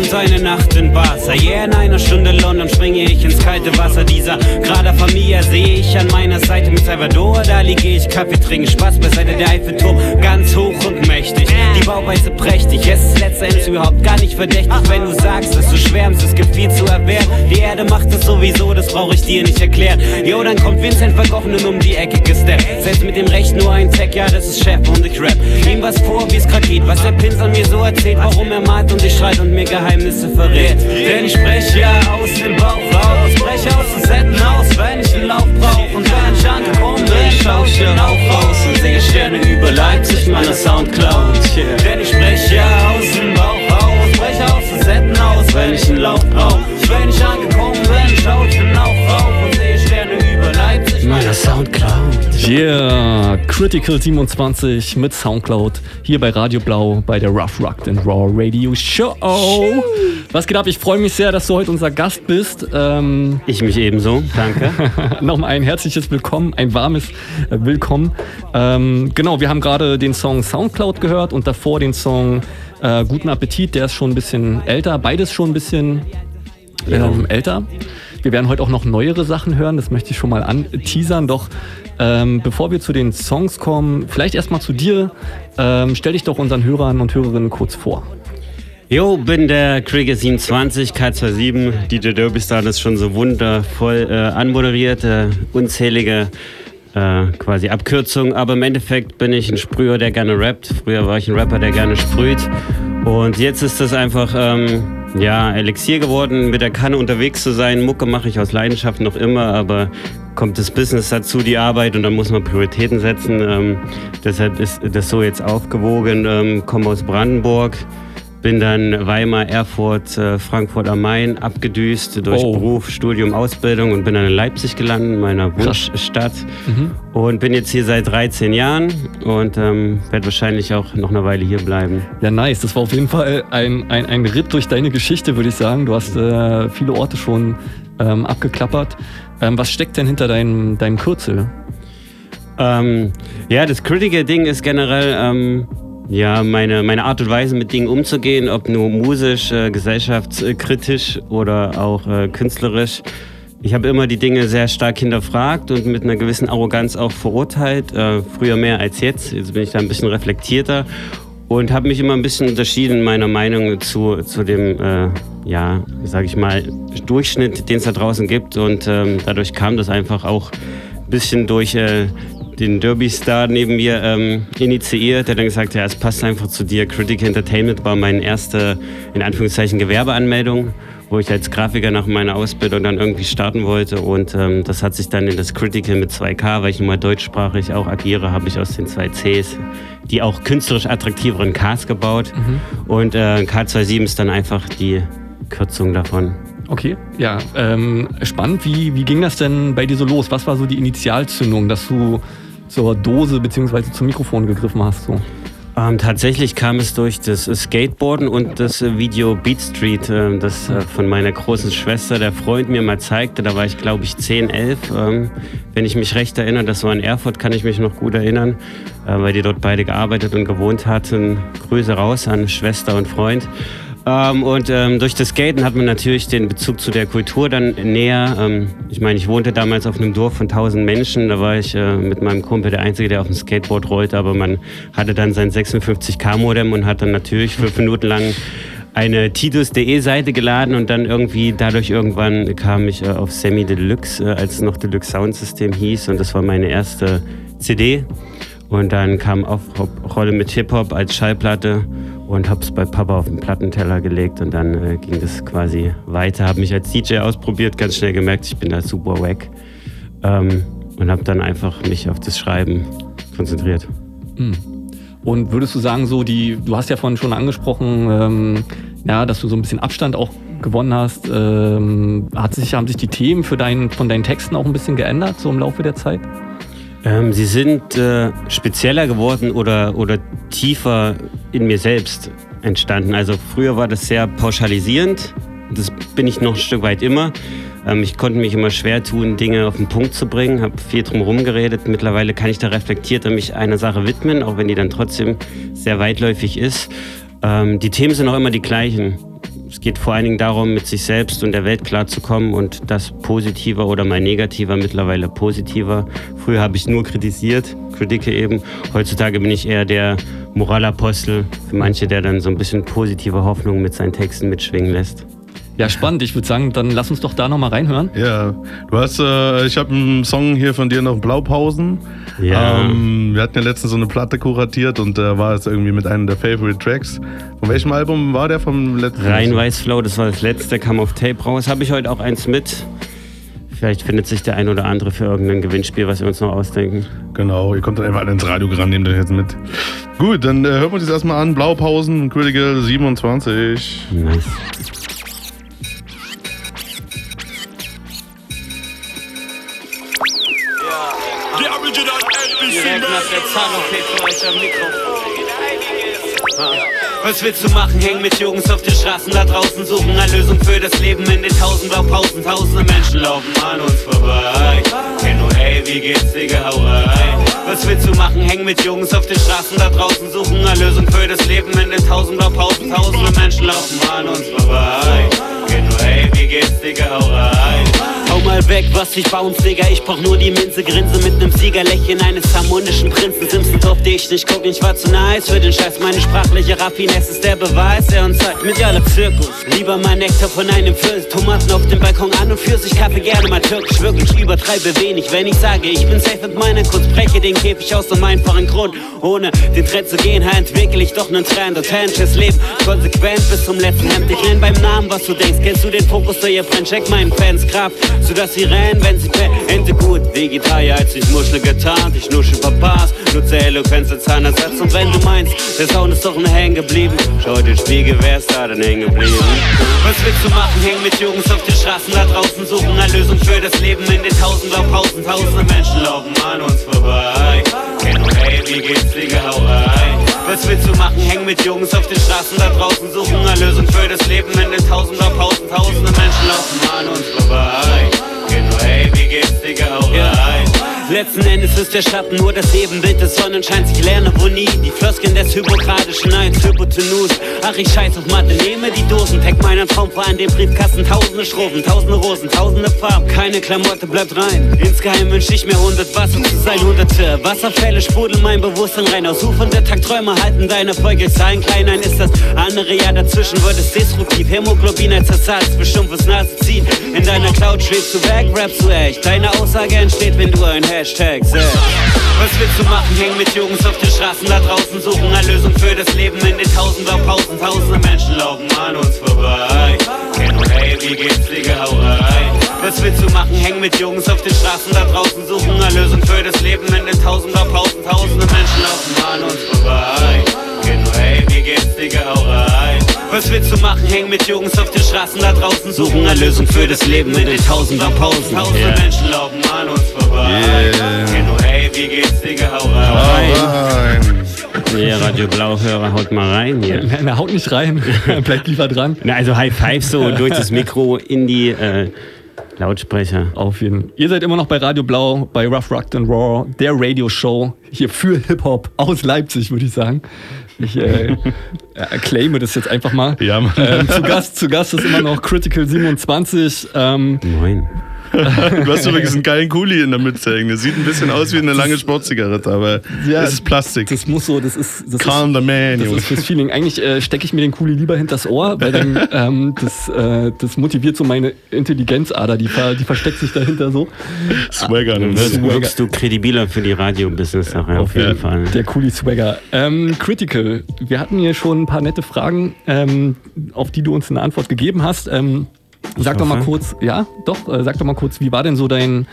und eine Nacht in Barca. Yeah, in einer Stunde London springe ich ins kalte Wasser dieser Grada Familia sehe ich an meiner Seite mit Salvador. Da liege ich Kaffee trinken, Spaß beiseite der Eiffelturm, ganz hoch und mächtig. Die Bauweise prächtig, es ist letztendlich überhaupt gar nicht verdächtig, wenn du sagst, dass du schwärmst. Es gibt viel zu erwehren. Die Erde macht es sowieso, das brauche ich dir nicht erklären. Jo, dann kommt Vincent Vergochenen um die Ecke gesteppt. Selbst mit dem Recht nur ein Tag, ja, das ist Chef und ich rap. Ihm was vor, wie es grad geht, was der Pinsel mir so erzählt, warum er malt und ich schreit und mir Geheimnisse verrät. Denn ich spreche ja aus dem Bauch raus, breche aus den Setten aus, wenn ich einen Lauf brauch. Und wenn ich angekommen bin, schau ich den auch raus und sehe Sterne über Leipzig, meiner Soundcloud. Denn ich spreche ja aus dem Bauch raus, breche aus den Setten aus, wenn ich einen Lauf brauch. Wenn ich angekommen bin, schau ich den meiner Soundcloud. Yeah, Critical 27 mit Soundcloud hier bei Radio Blau bei der Rough Rock and Raw Radio Show. Was geht ab? Ich freue mich sehr, dass du heute unser Gast bist. Ähm, ich mich ebenso, danke. Nochmal ein herzliches Willkommen, ein warmes äh, Willkommen. Ähm, genau, wir haben gerade den Song Soundcloud gehört und davor den Song äh, Guten Appetit, der ist schon ein bisschen älter, beides schon ein bisschen ähm, älter. Wir werden heute auch noch neuere Sachen hören, das möchte ich schon mal anteasern. Doch ähm, bevor wir zu den Songs kommen, vielleicht erstmal zu dir. Ähm, stell dich doch unseren Hörern und Hörerinnen kurz vor. Jo, bin der Krieger 27, K27, DJ Derbystar, das schon so wundervoll äh, anmoderiert, äh, unzählige äh, quasi Abkürzungen, aber im Endeffekt bin ich ein Sprüher, der gerne rappt. Früher war ich ein Rapper, der gerne sprüht. Und jetzt ist das einfach ähm, ja, Elixier geworden, mit der Kanne unterwegs zu sein. Mucke mache ich aus Leidenschaft noch immer, aber kommt das Business dazu, die Arbeit und dann muss man Prioritäten setzen. Ähm, deshalb ist das so jetzt aufgewogen. Ähm, komme aus Brandenburg, bin dann Weimar, Erfurt, äh, Frankfurt am Main abgedüst durch Oh. Beruf, Studium, Ausbildung und bin dann in Leipzig gelandet, meiner Wunschstadt. Mhm. Und bin jetzt hier seit 13 Jahren und ähm, werde wahrscheinlich auch noch eine Weile hier bleiben. Ja, nice. Das war auf jeden Fall ein, ein, ein Ritt durch deine Geschichte, würde ich sagen. Du hast äh, viele Orte schon ähm, abgeklappert. Ähm, was steckt denn hinter deinem, deinem Kürzel? Ähm, ja, das Critical-Ding ist generell ähm, ja, meine, meine Art und Weise, mit Dingen umzugehen, ob nur musisch, äh, gesellschaftskritisch oder auch äh, künstlerisch. Ich habe immer die Dinge sehr stark hinterfragt und mit einer gewissen Arroganz auch verurteilt. Äh, früher mehr als jetzt. Jetzt bin ich da ein bisschen reflektierter und habe mich immer ein bisschen unterschieden in meiner Meinung zu, zu dem, äh, ja, sage ich mal, Durchschnitt, den es da draußen gibt. Und ähm, dadurch kam das einfach auch ein bisschen durch äh, den Derby-Star neben mir ähm, initiiert, der dann gesagt hat, ja, es passt einfach zu dir. Critic Entertainment war meine erste, in Anführungszeichen, Gewerbeanmeldung, wo ich als Grafiker nach meiner Ausbildung dann irgendwie starten wollte. Und ähm, das hat sich dann in das Critical mit 2K, weil ich nun mal deutschsprachig auch agiere, habe ich aus den zwei Cs die auch künstlerisch attraktiveren Ks gebaut. Und äh, K27 ist dann einfach die Kürzung davon. Okay, ja, ähm, spannend. Wie, wie ging das denn bei dir so los? Was war so die Initialzündung, dass du zur Dose bzw. zum Mikrofon gegriffen hast? So? Ähm, tatsächlich kam es durch das Skateboarden und das Video Beat Street, äh, das äh, von meiner großen Schwester der Freund mir mal zeigte. Da war ich, glaube ich, 10, 11. Ähm, wenn ich mich recht erinnere, das war in Erfurt, kann ich mich noch gut erinnern, äh, weil die dort beide gearbeitet und gewohnt hatten. Grüße raus an Schwester und Freund. Ähm, und ähm, durch das Skaten hat man natürlich den Bezug zu der Kultur dann näher. Ähm, ich meine, ich wohnte damals auf einem Dorf von 1000 Menschen. Da war ich äh, mit meinem Kumpel der Einzige, der auf dem Skateboard rollte. Aber man hatte dann sein 56K-Modem und hat dann natürlich fünf Minuten lang eine Titus.de-Seite geladen und dann irgendwie dadurch irgendwann kam ich äh, auf Semi Deluxe, äh, als noch Deluxe Soundsystem hieß und das war meine erste CD. Und dann kam auf Rolle mit Hip-Hop als Schallplatte und hab's bei Papa auf den Plattenteller gelegt und dann äh, ging das quasi weiter. Hab mich als DJ ausprobiert, ganz schnell gemerkt, ich bin da super wack ähm, und hab dann einfach mich auf das Schreiben konzentriert. Hm. Und würdest du sagen, so die, du hast ja vorhin schon angesprochen, ähm, ja, dass du so ein bisschen Abstand auch gewonnen hast. Ähm, hat sich, haben sich die Themen für dein, von deinen Texten auch ein bisschen geändert, so im Laufe der Zeit? Ähm, sie sind äh, spezieller geworden oder, oder tiefer in mir selbst entstanden. Also früher war das sehr pauschalisierend. Das bin ich noch ein Stück weit immer. Ähm, ich konnte mich immer schwer tun, Dinge auf den Punkt zu bringen, habe viel drum herum geredet. Mittlerweile kann ich da reflektierter mich einer Sache widmen, auch wenn die dann trotzdem sehr weitläufig ist. Ähm, die Themen sind auch immer die gleichen. Es geht vor allen Dingen darum, mit sich selbst und der Welt klarzukommen und das positiver oder mal negativer, mittlerweile positiver. Früher habe ich nur kritisiert, Kritike eben. Heutzutage bin ich eher der Moralapostel für manche, der dann so ein bisschen positive Hoffnung mit seinen Texten mitschwingen lässt. Ja, spannend. Ich würde sagen, dann lass uns doch da nochmal reinhören. Ja, du hast, äh, ich habe einen Song hier von dir noch, Blaupausen. Ja. Ähm, wir hatten ja letztens so eine Platte kuratiert und da war es irgendwie mit einem der Favorite Tracks. Von welchem Album war der vom letzten? Rein Weißflow, das war das letzte, kam auf Tape raus. Habe ich heute auch eins mit. Vielleicht findet sich der ein oder andere für irgendein Gewinnspiel, was wir uns noch ausdenken. Genau, ihr kommt dann einfach alle ins Radio ran, nehmt euch jetzt mit. Gut, dann äh, hören wir uns jetzt erstmal an. Blaupausen, Critical 27. Nice. Mikrofon. Was willst du machen? Häng mit Jungs auf den Straßen da draußen, suchen eine Lösung für das Leben in den tausend Pausen. Tausende Menschen laufen an uns vorbei. Hey, nur hey, wie geht's, Digga, hau rein. Was willst du machen? Häng mit Jungs auf den Straßen da draußen, suchen eine Lösung für das Leben in den tausend Pausen. Tausende Menschen laufen an uns vorbei. Hey, nur hey, wie geht's, Digga, hau rein. Mal weg, was ich bounce, Digga. Ich brauch nur die Minze, grinse mit nem Siegerlächeln eines harmonischen Prinzen. Simpsons auf die ich nicht guck, ich war zu nice für den Scheiß. Meine sprachliche Raffinesse ist der Beweis, der uns zeigt medialer Zirkus. Lieber mal Nektar von einem Pfirsich, Tomaten auf dem Balkon an und Pfirsich, Kaffee gerne mal türkisch. Wirklich übertreibe wenig, wenn ich sage, ich bin safe mit meiner Kunst. Breche den Käfig aus einem einfachen Grund. Ohne den Trend zu gehen, entwickle ich doch nen Trend. Authentisches Leben, konsequent bis zum letzten Hemd. Ich nenn beim Namen, was du denkst. Kennst du den Fokus, der ihr brennt? Check meinen Fans Kraft, sodass sie rennen, wenn sie Ende gut. Vegetarier als ich Muschel getarnt, ich nusche Papas, nutze Eloquenz als Zahnersatz. Und wenn du meinst, der Sound ist doch nur hängen geblieben, schau den Spiegel, wer ist da denn hängen geblieben? Was willst du machen? Häng mit Jungs auf den Straßen da draußen, suchen eine Lösung für das Leben in den Tausender Pausen. Tausende Menschen laufen an uns vorbei. Nur hey, wie geht's, Digga, hau rein. Was willst du machen? Häng mit Jungs auf den Straßen da draußen, suchen eine Lösung für das Leben in den Tausender Pausen. Tausende Menschen laufen an uns vorbei. Hey, wie geht's, Digga, hau rein. Letzten Endes ist der Schatten nur das Ebenbild des Sonnenscheins. Ich lerne wo nie die Floskeln des Hypokratischen Eins, Hypotenus. Ach, ich scheiß auf Mathe, nehme die Dosen, pack meinen Traum vor an den Briefkasten. Tausende Strophen, tausende Rosen, tausende Farben. Keine Klamotte bleibt rein. Insgeheim wünsch ich mir hundert Wasser zu sein. Hunderte Wasserfälle sprudeln mein Bewusstsein rein. Aus ufernde Tagträume halten deine Folge sein. Klein ein ist das andere, ja dazwischen wird es destruktiv. Hämoglobin als Ersatz für Nase ziehen. In deiner Cloud schwebst du weg, rappst du echt. Deine Aussage entsteht, wenn du ein Hashtag setzt. Was willst du machen? Häng mit Jungs auf den Straßen da draußen, suchen eine Lösung für das Leben in den Tausender Pausen. Tausende Menschen laufen an uns vorbei. Hey, wie geht's, Digga, hau. Was willst du machen? Häng mit Jungs auf den Straßen da draußen, suchen eine Lösung für das Leben in den Tausender Pausen. Tausende Menschen laufen an uns vorbei. Hey, wie geht's, Digga, hau rein. Was willst du machen? Häng mit Jungs auf den Straßen da draußen, suchen eine Lösung für das Leben in den Tausender Pausen. Tausende Yeah. Menschen laufen an uns vorbei. Yeah. Hey, nur hey, wie geht's, Digga, hau rein. Ja, Radio Blauhörer, haut mal rein hier. Na, haut nicht rein. Bleibt lieber dran. Na, also High Five so durch das Mikro in die äh, Lautsprecher. Auf jeden Fall. Ihr seid immer noch bei Radio Blau, bei Rough Rocked and Raw, der Radioshow hier für Hip-Hop aus Leipzig, würde ich sagen. Ich äh, äh, claime das jetzt einfach mal. Ja, Mann. Ähm, zu, Gast, zu Gast ist immer noch Critical 27. Ähm, Moin. Du hast übrigens einen geilen Kuli in der Mütze hängen. Das sieht ein bisschen aus wie eine lange Sportzigarette, aber Ja, es ist Plastik. Das muss so, das ist. Das Calm ist, the man, Das Junge. ist fürs Feeling. Eigentlich äh, stecke ich mir den Kuli lieber hinters Ohr, weil dann ähm, das, äh, das motiviert so meine Intelligenzader, die, ver, die versteckt sich dahinter so. Swagger. Dann ne? wirst, wirkst du kredibiler für die Radio-Business-Sache, auf jeden Fall. Der Kuli Swagger. Ähm, Critical, wir hatten hier schon ein paar nette Fragen, ähm, auf die du uns eine Antwort gegeben hast. Ähm, sag doch mal kurz, ja, doch, äh, sag doch mal kurz, wie war denn so dein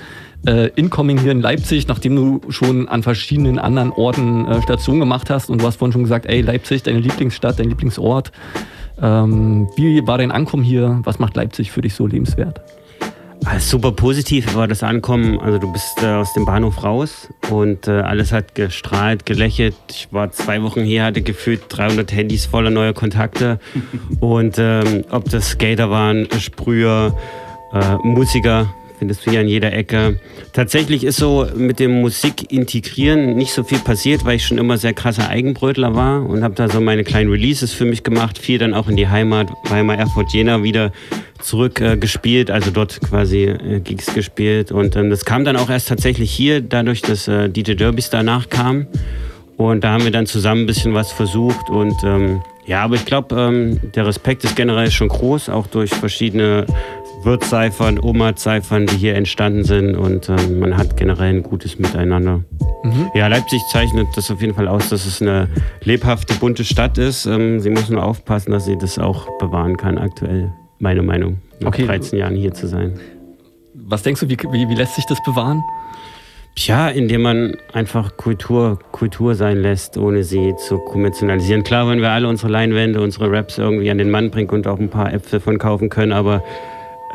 äh, Incoming hier in Leipzig, nachdem du schon an verschiedenen anderen Orten äh, Station gemacht hast und du hast vorhin schon gesagt, ey, Leipzig, deine Lieblingsstadt, dein Lieblingsort. Ähm, wie war dein Ankommen hier? Was macht Leipzig für dich so lebenswert? Super positiv war das Ankommen. Also du bist äh, aus dem Bahnhof raus und äh, alles hat gestrahlt, gelächelt. Ich war zwei Wochen hier, hatte gefühlt 300 Handys voller neuer Kontakte. und ähm, ob das Skater waren, Sprüher, äh, Musiker, findest du hier an jeder Ecke. Tatsächlich ist so mit dem Musik integrieren nicht so viel passiert, weil ich schon immer sehr krasser Eigenbrötler war und habe da so meine kleinen Releases für mich gemacht, viel dann auch in die Heimat, Weimar, Erfurt, Jena wieder zurück äh, also dort quasi äh, Gigs gespielt und ähm, das kam dann auch erst tatsächlich hier, dadurch, dass äh, DJ Derbys danach kam und da haben wir dann zusammen ein bisschen was versucht und ähm, ja, aber ich glaube, ähm, der Respekt ist generell schon groß, auch durch verschiedene Wirtsseifern, Oma-Seifern, die hier entstanden sind und ähm, man hat generell ein gutes Miteinander. Mhm. Ja, Leipzig zeichnet das auf jeden Fall aus, dass es eine lebhafte, bunte Stadt ist. Ähm, sie muss nur aufpassen, dass sie das auch bewahren kann, aktuell, meine Meinung, nach Okay. 13 Jahren hier zu sein. Was denkst du, wie, wie, wie lässt sich das bewahren? Tja, indem man einfach Kultur Kultur sein lässt, ohne sie zu kommerzialisieren. Klar, wenn wir alle unsere Leinwände, unsere Raps irgendwie an den Mann bringen und auch ein paar Äpfel von kaufen können, aber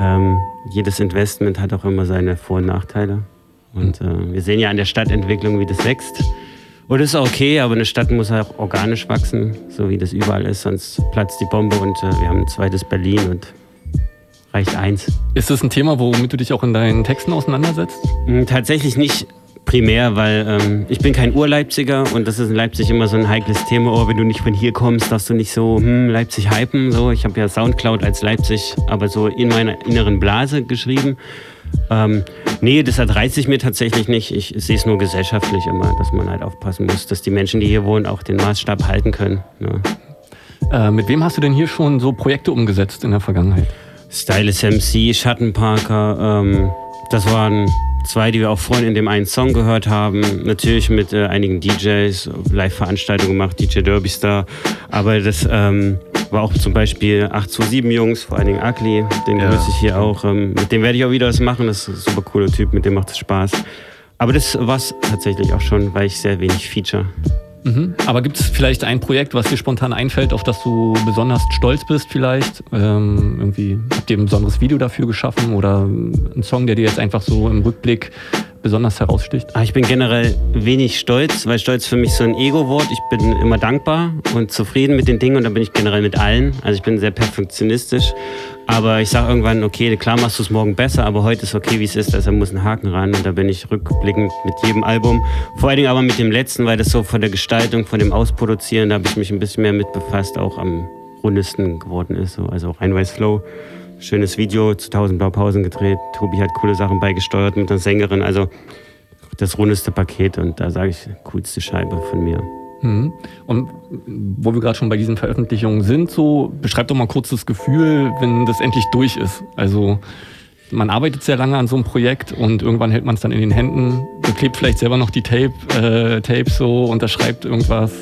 ähm, jedes Investment hat auch immer seine Vor- und Nachteile. Und äh, wir sehen ja an der Stadtentwicklung, wie das wächst. Und das ist okay, aber eine Stadt muss auch organisch wachsen, so wie das überall ist, sonst platzt die Bombe und äh, wir haben ein zweites Berlin und reicht eins. Ist das ein Thema, womit du dich auch in deinen Texten auseinandersetzt? Mm, Tatsächlich nicht primär, weil ähm, ich bin kein Urleipziger und das ist in Leipzig immer so ein heikles Thema. Oh, wenn du nicht von hier kommst, darfst du nicht so hm, Leipzig hypen. So, ich habe ja Soundcloud als Leipzig, aber so in meiner inneren Blase geschrieben. Ähm, nee, das reizt sich mir tatsächlich nicht. Ich sehe es nur gesellschaftlich immer, dass man halt aufpassen muss, dass die Menschen, die hier wohnen, auch den Maßstab halten können. Ne? Äh, mit wem hast du denn hier schon so Projekte umgesetzt in der Vergangenheit? Stylus MC, Schattenparker, ähm, das waren zwei, die wir auch vorhin in dem einen Song gehört haben. Natürlich mit äh, einigen DJs, Live-Veranstaltungen gemacht, DJ Derby Star. Aber das ähm, war auch zum Beispiel 827 Jungs, vor allen Dingen Ugly, den Ja. grüße ich hier auch. Ähm, mit dem werde ich auch wieder was machen, das ist ein super cooler Typ, mit dem macht es Spaß. Aber das war's tatsächlich auch schon, weil ich sehr wenig feature. Mhm. Aber gibt es vielleicht ein Projekt, was dir spontan einfällt, auf das du besonders stolz bist vielleicht? Ähm, irgendwie habt ihr ein besonderes Video dafür geschaffen oder ein Song, der dir jetzt einfach so im Rückblick besonders heraussticht? Ah, Ich bin generell wenig stolz, weil Stolz für mich so ein Ego-Wort. Ich bin immer dankbar und zufrieden mit den Dingen und da bin ich generell mit allen. Also ich bin sehr perfektionistisch. Aber ich sage irgendwann, okay, klar machst du es morgen besser, aber heute ist okay, wie es ist. Also muss ein Haken ran und da bin ich rückblickend mit jedem Album. Vor allen Dingen aber mit dem letzten, weil das so von der Gestaltung, von dem Ausproduzieren, da habe ich mich ein bisschen mehr mit befasst, auch am rundesten geworden ist. So. Also auch Rheinweiß Flow. Schönes Video zu 1000 Blaupausen gedreht. Tobi hat coole Sachen beigesteuert mit einer Sängerin. Also das rundeste Paket und da sage ich, coolste Scheibe von mir. Mhm. Und wo wir gerade schon bei diesen Veröffentlichungen sind, so beschreib doch mal kurz das Gefühl, wenn das endlich durch ist. Also man arbeitet sehr lange an so einem Projekt und irgendwann hält man es dann in den Händen, beklebt vielleicht selber noch die Tape, äh, Tapes so, unterschreibt irgendwas.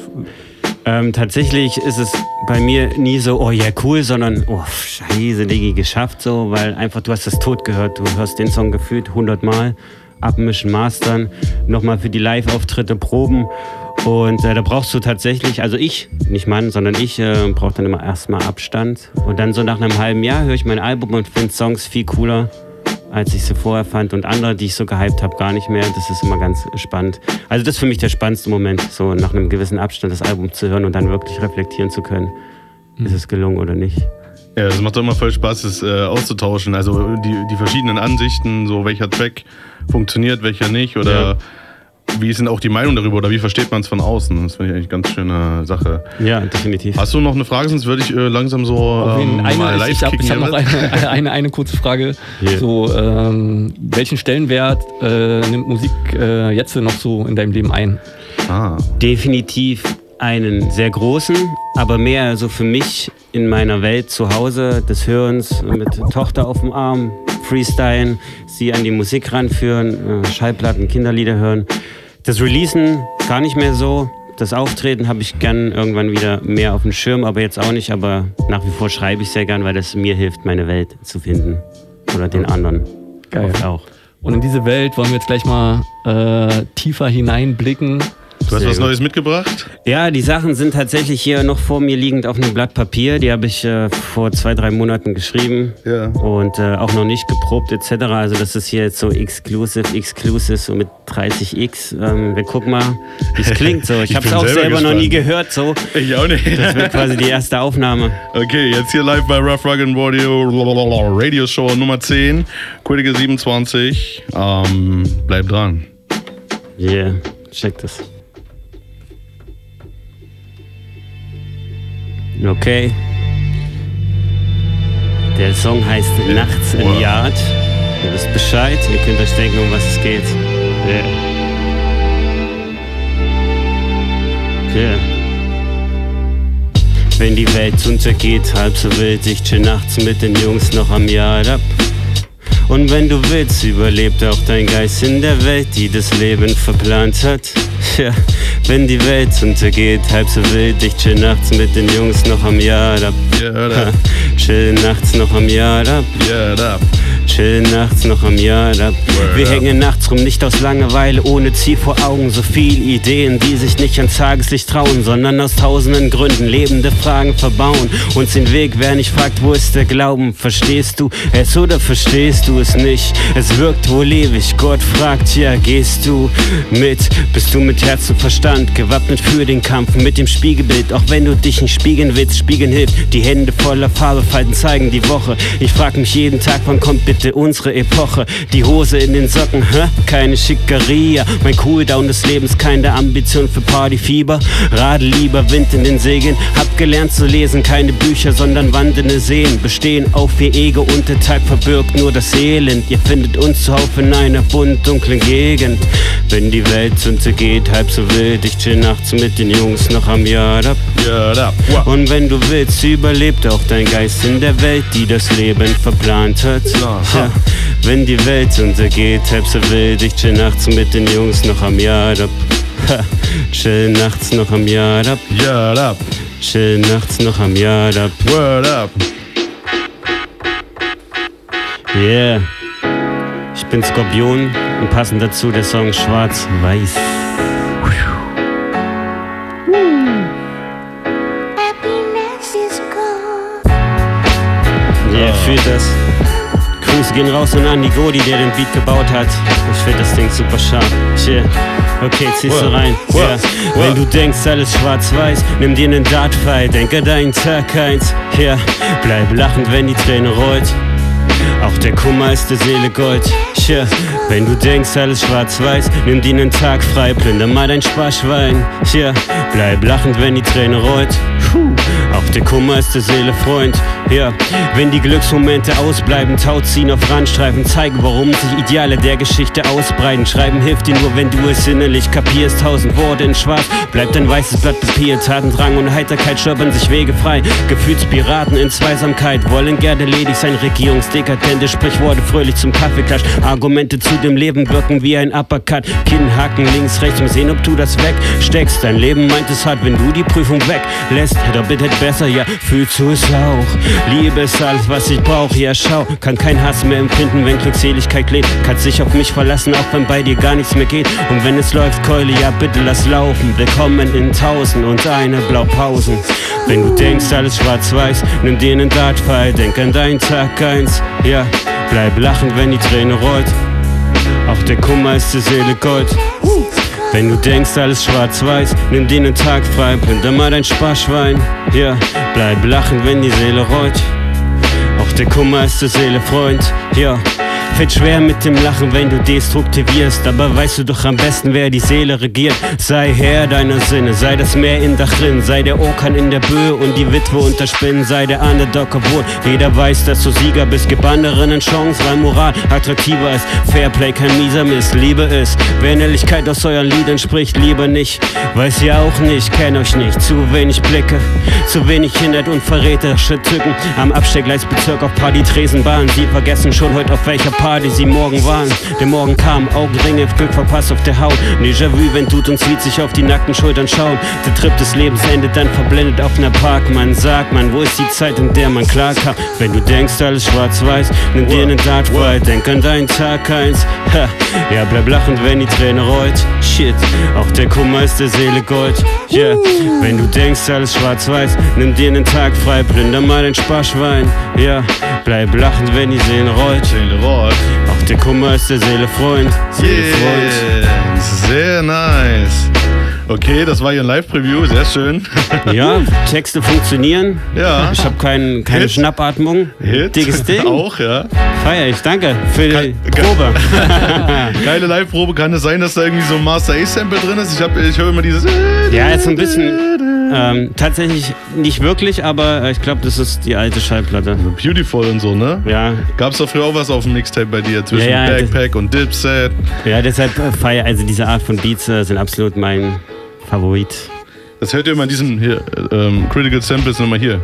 Ähm, tatsächlich ist es bei mir nie so, oh ja, cool, sondern, oh, scheiße, Diggi, geschafft so, weil einfach, du hast das tot gehört, du hörst den Song gefühlt 100 Mal, abmischen, mastern, nochmal für die Live-Auftritte proben. Und äh, da brauchst du tatsächlich, also ich, nicht Mann, sondern ich, äh, brauche dann immer erstmal Abstand. Und dann so nach einem halben Jahr höre ich mein Album und finde Songs viel cooler, als ich sie vorher fand und andere, die ich so gehypt habe, gar nicht mehr. Das ist immer ganz spannend. Also das ist für mich der spannendste Moment, so nach einem gewissen Abstand das Album zu hören und dann wirklich reflektieren zu können. Ist es gelungen oder nicht? Ja, es macht doch immer voll Spaß, es äh, auszutauschen. Also die, die verschiedenen Ansichten, so welcher Track funktioniert, welcher nicht oder wie ist denn auch die Meinung darüber oder wie versteht man es von außen? Das finde ich eigentlich eine ganz schöne Sache. Ja, definitiv. Hast du noch eine Frage, sonst würde ich äh, langsam so ähm, eine, mal ich live ich habe kicken. hab noch hier. eine, eine, eine kurze Frage. Yeah. So, ähm, welchen Stellenwert äh, nimmt Musik äh, jetzt noch so in deinem Leben ein? Ah. Definitiv einen sehr großen, aber mehr so für mich in meiner Welt zu Hause des Hörens mit Tochter auf dem Arm, Freestylen, sie an die Musik ranführen, äh, Schallplatten, Kinderlieder hören. Das Releasen gar nicht mehr so. Das Auftreten habe ich gern irgendwann wieder mehr auf dem Schirm, aber jetzt auch nicht. Aber nach wie vor schreibe ich sehr gern, weil das mir hilft, meine Welt zu finden. Oder den anderen. Geil. Oft auch. Und in diese Welt wollen wir jetzt gleich mal äh, tiefer hineinblicken. Du hast Sehr was gut. Neues mitgebracht? Ja, die Sachen sind tatsächlich hier noch vor mir liegend auf einem Blatt Papier. Die habe ich äh, vor zwei, drei Monaten geschrieben Ja. und äh, auch noch nicht geprobt etc. Also das ist hier jetzt so exclusive, exclusive, so mit 30x. Ähm, wir gucken mal, wie es klingt. So. Ich Ich habe es auch selber selber noch nie gehört. So. Ich auch nicht. Das wird quasi die erste Aufnahme. Okay, jetzt hier live bei Rough Rug and Radio Radio Show Nummer 10, Critical 27. Ähm, bleib dran. Yeah, check das. Okay. Der Song heißt Nachts im Wow. Yard. Ihr wisst Bescheid, ihr könnt euch denken, um was es geht. Yeah. Yeah. Wenn die Welt untergeht, halb so wild, ich chill nachts mit den Jungs noch am Yard ab. Und wenn du willst, überlebt auch dein Geist in der Welt, die das Leben verplant hat. Ja, wenn die Welt untergeht, halb so wild, ich chill nachts mit den Jungs noch am Yard ab. Yard ab. Chill nachts noch am Yard ab. Yard. Chill Chill nachts noch am Yard ab. Wir hängen nachts rum, nicht aus Langeweile, ohne Ziel vor Augen. So viel Ideen, die sich nicht ans Tageslicht trauen, sondern aus tausenden Gründen lebende Fragen verbauen. Uns den Weg, wer nicht fragt, wo ist der Glauben? Verstehst du es oder verstehst du es nicht? Es wirkt wohl ewig, Gott fragt, ja, gehst du mit? Bist du mit Herz und Verstand gewappnet für den Kampf mit dem Spiegelbild? Auch wenn du dich nicht spiegeln willst, spiegeln hilft. Die Hände voller Farbe, Falten zeigen die Woche. Ich frag mich jeden Tag, wann kommt bitte unsere Epoche? Die Hose in den Socken, hä? Keine Schickeria. Mein Cooldown des Lebens, keine Ambition für Partyfieber. Radel lieber Wind in den Segeln. Hab gelernt zu lesen, keine Bücher, sondern wandelnde Seen. Bestehen auf ihr Ego Tag verbirgt nur das Elend. Ihr findet uns zuhauf in einer bunt dunklen Gegend. Wenn die Welt untergeht, halb so wild. Ich chill nachts mit den Jungs noch am Yard ab. Und wenn du willst, überlebt auch dein Geist in der Welt, die das Leben verplant hat. Ja, wenn die Welt untergeht, halb so wild. Ich chill nachts mit den Jungs noch am Yard ab. Ha, chill nachts noch am Yard ab. Yard ab. Chill nachts noch am Yard ab. Word up. Yeah. Ich bin Skorpion und passend dazu der Song Schwarz-Weiß. Yeah, fühlt das. Grüße gehen raus und an die Godi, der den Beat gebaut hat. Ich find das Ding super scharf. Shit. Okay, ziehst du rein. Ja. Wenn du denkst, alles schwarz-weiß, nimm dir nen Dartpfeil, denke deinen Tag eins. Ja, bleib lachend, wenn die Träne rollt. Auch der Kummer ist der Seele Gold. Tja, wenn du denkst, alles schwarz-weiß, nimm dir nen Tag frei, plünder mal dein Sparschwein. Tja, bleib lachend, wenn die Träne rollt. Puh, auch der Kummer ist der Seele Freund. Ja, wenn die Glücksmomente ausbleiben, Tau ziehen auf Randstreifen, zeigen, warum sich Ideale der Geschichte ausbreiten. Schreiben hilft dir nur, wenn du es innerlich kapierst. Tausend Worte in Schwarz, bleibt ein weißes Blatt Papier. Tatendrang und Heiterkeit schöpfen sich Wege frei. Gefühlspiraten in Zweisamkeit wollen gerne ledig sein. Regierungsdekadente Sprichworte fröhlich zum Kaffeeklatsch. Argumente zu dem Leben wirken wie ein Uppercut. Kinnhaken links, rechts, mal sehen, ob du das wegsteckst. Dein Leben meint es hart, wenn du die Prüfung weglässt. Hätte bitte besser, ja, fühlst du es auch. Liebe ist alles, was ich brauch, ja, schau. Kann kein Hass mehr empfinden, wenn Glückseligkeit lebt. Kannst dich auf mich verlassen, auch wenn bei dir gar nichts mehr geht. Und wenn es läuft, Keule, ja, bitte lass laufen. Willkommen in tausend und eine Blaupausen. Wenn du denkst, alles schwarz-weiß, nimm dir nen Dartpfeil, denk an deinen Tag eins. Ja, bleib lachend, wenn die Träne rollt. Auch der Kummer ist der Seele Gold. Wenn du denkst, alles schwarz-weiß, nimm dir nen Tag frei, plünder mal dein Sparschwein. Ja, bleib lachend, wenn die Seele rollt. Auch der Kummer ist der Seele Freund. Ja, fällt schwer mit dem Lachen, wenn du destruktivierst. Aber weißt du doch am besten, wer die Seele regiert. Sei Herr deiner Sinne, sei das Meer in Dachrin, sei der Orkan in der Böe und die Witwe unter Spinnen, sei der Underdog, obwohl jeder weiß, dass du Sieger bist. Gib anderen eine Chance, weil Moral attraktiver ist. Fairplay kein mieser Mist, Liebe ist. Wer Ehrlichkeit aus euren Liedern spricht, lieber nicht. Weiß ihr auch nicht, kenn euch nicht. Zu wenig Blicke, zu wenig Hindert und verräterische Tücken. Am Abstellgleisbezirk auf Party Tresenbahn. Sie vergessen schon heute auf welcher Party sie morgen waren. Der Morgen kam, Augenringe, Glück verpasst auf der Haut. Déjà-vu, wenn tut uns Lied sich auf die nackten Schultern schauen. Der Trip des Lebens endet dann verblendet auf ner Park. Man sagt, man, wo ist die Zeit, in der man klar kam? Wenn du denkst, alles schwarz-weiß, nimm dir nen Dartpfeil, denk an deinen Tag eins. Ha, ja, bleib lachend, wenn die Träne rollt. Shit, auch der Kummer ist der Seele Gold. Yeah, wenn du denkst, alles schwarz-weiß, nimm dir nen Tag frei, plünder mal dein Sparschwein. Ja, bleib lachend, wenn die Seele rollt. Seele rollt. Auch der Kummer ist der Seele Freund. Seele Freund. Yeah, sehr nice. Okay, das war hier ein Live-Preview, sehr schön. Ja, Texte funktionieren. Ja. Ich habe kein, keine Hit. Schnappatmung. Hit. Dickes Ding. Auch, ja. Feier ich, danke für die Probe. Geile Live-Probe. Kann es sein, dass da irgendwie so ein Master A-Sample drin ist? Ich, hab- ich höre immer dieses. Ja, jetzt so ein bisschen. Ähm, tatsächlich nicht wirklich, aber äh, ich glaube, das ist die alte Schallplatte. Beautiful und so, ne? Ja. Gab's da früher auch was auf dem Mixtape bei dir zwischen Ja, ja, Backpack und Dipset? Ja, deshalb äh, feier, also diese Art von Beats äh, sind absolut mein Favorit. Das hört ihr immer in diesen hier, ähm, Critical Samples nochmal hier.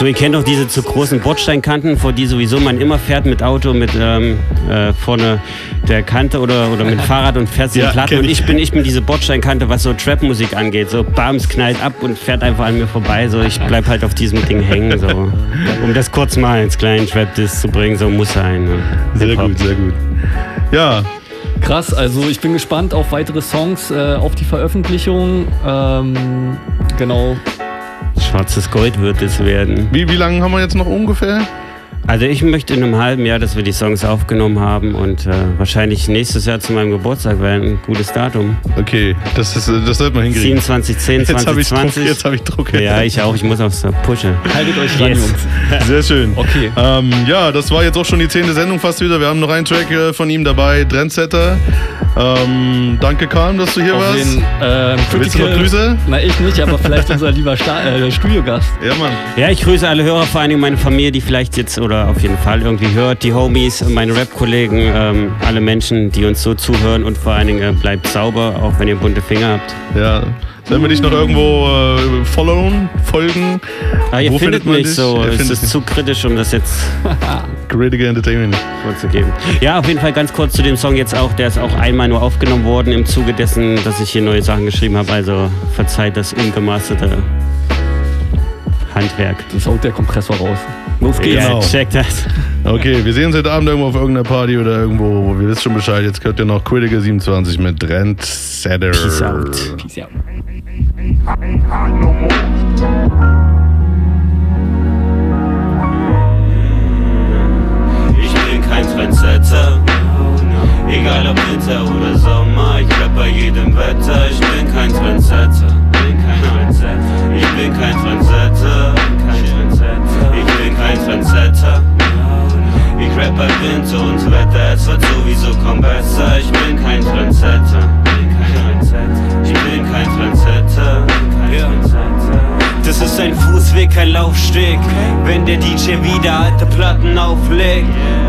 So, ihr kennt doch diese zu großen Bordsteinkanten, vor die sowieso man immer fährt mit Auto, mit ähm, äh, vorne der Kante oder, oder mit Fahrrad und fährt sie Ja, in Platte. kenn Und ich. bin, ich bin diese Bordsteinkante, was so Trap-Musik angeht. So, bams, knallt ab und fährt einfach an mir vorbei. So, ich bleib halt auf diesem Ding hängen. So. Um das kurz mal ins kleine Trap-Diss zu bringen, so muss sein. Ne? Sehr gut, sehr gut. Ja, Krass, also ich bin gespannt auf weitere Songs, äh, auf die Veröffentlichung. Ähm, genau. Schwarzes Gold wird es werden. wie, wie lange haben wir jetzt noch ungefähr? Also ich möchte in einem halben Jahr, dass wir die Songs aufgenommen haben und äh, wahrscheinlich nächstes Jahr zu meinem Geburtstag wäre ein gutes Datum. Okay, das, ist, das sollte man hinkriegen. 27, 10, Jetzt habe ich Druck, 2020. jetzt habe ich Druck. Ja, ich auch. Ich muss aufs Pushen. Haltet euch ran, Yes. Jungs. Sehr schön. Okay. Ähm, ja, das war jetzt auch schon die zehnte Sendung fast wieder. Wir haben noch einen Track äh, von ihm dabei, Trendsetter. Ähm, danke, Karl, dass du hier Auf warst. den, ähm, Willst du noch Grüße? Na, ich nicht, aber vielleicht unser lieber Sta äh, Studiogast. Ja, Mann. Ja, ich grüße alle Hörer, vor allen Dingen meine Familie, die vielleicht jetzt oder auf jeden Fall irgendwie hört, die Homies, meine Rap-Kollegen, ähm, alle Menschen, die uns so zuhören und vor allen Dingen äh, bleibt sauber, auch wenn ihr bunte Finger habt. Ja. Sollen wir dich noch irgendwo äh, followen, folgen? Ah, ihr Wo findet mich dich? so, Ihr es findet ist zu kritisch, um das jetzt Critical Entertainment. vorzugeben. Ja, auf jeden Fall ganz kurz zu dem Song jetzt auch, der ist auch einmal nur aufgenommen worden im Zuge dessen, dass ich hier neue Sachen geschrieben habe, also verzeiht das ungemasterte Handwerk. Das haut der Kompressor raus. Los geht's. Genau. Check das. Okay, wir sehen uns heute Abend irgendwo auf irgendeiner Party oder irgendwo. Wir wissen schon Bescheid. Jetzt hört ihr noch Critical 27 mit Trendsetter. Peace out. Peace out. Ich bin kein Trendsetter. Egal ob Winter oder Sommer, ich rapp bei jedem Wetter. Ich bin kein Trendsetter. Ich bin. Kein Trendsetter. Ich Trendsetter. Ich rapp bei Winter und Wetter, es wird sowieso kaum besser. Ich bin kein Trendsetter. Bin kein Trendsetter. Ich bin kein Trendsetter. Das ist ein Fußweg, kein Laufsteg. Wenn der DJ wieder alte Platten auflegt,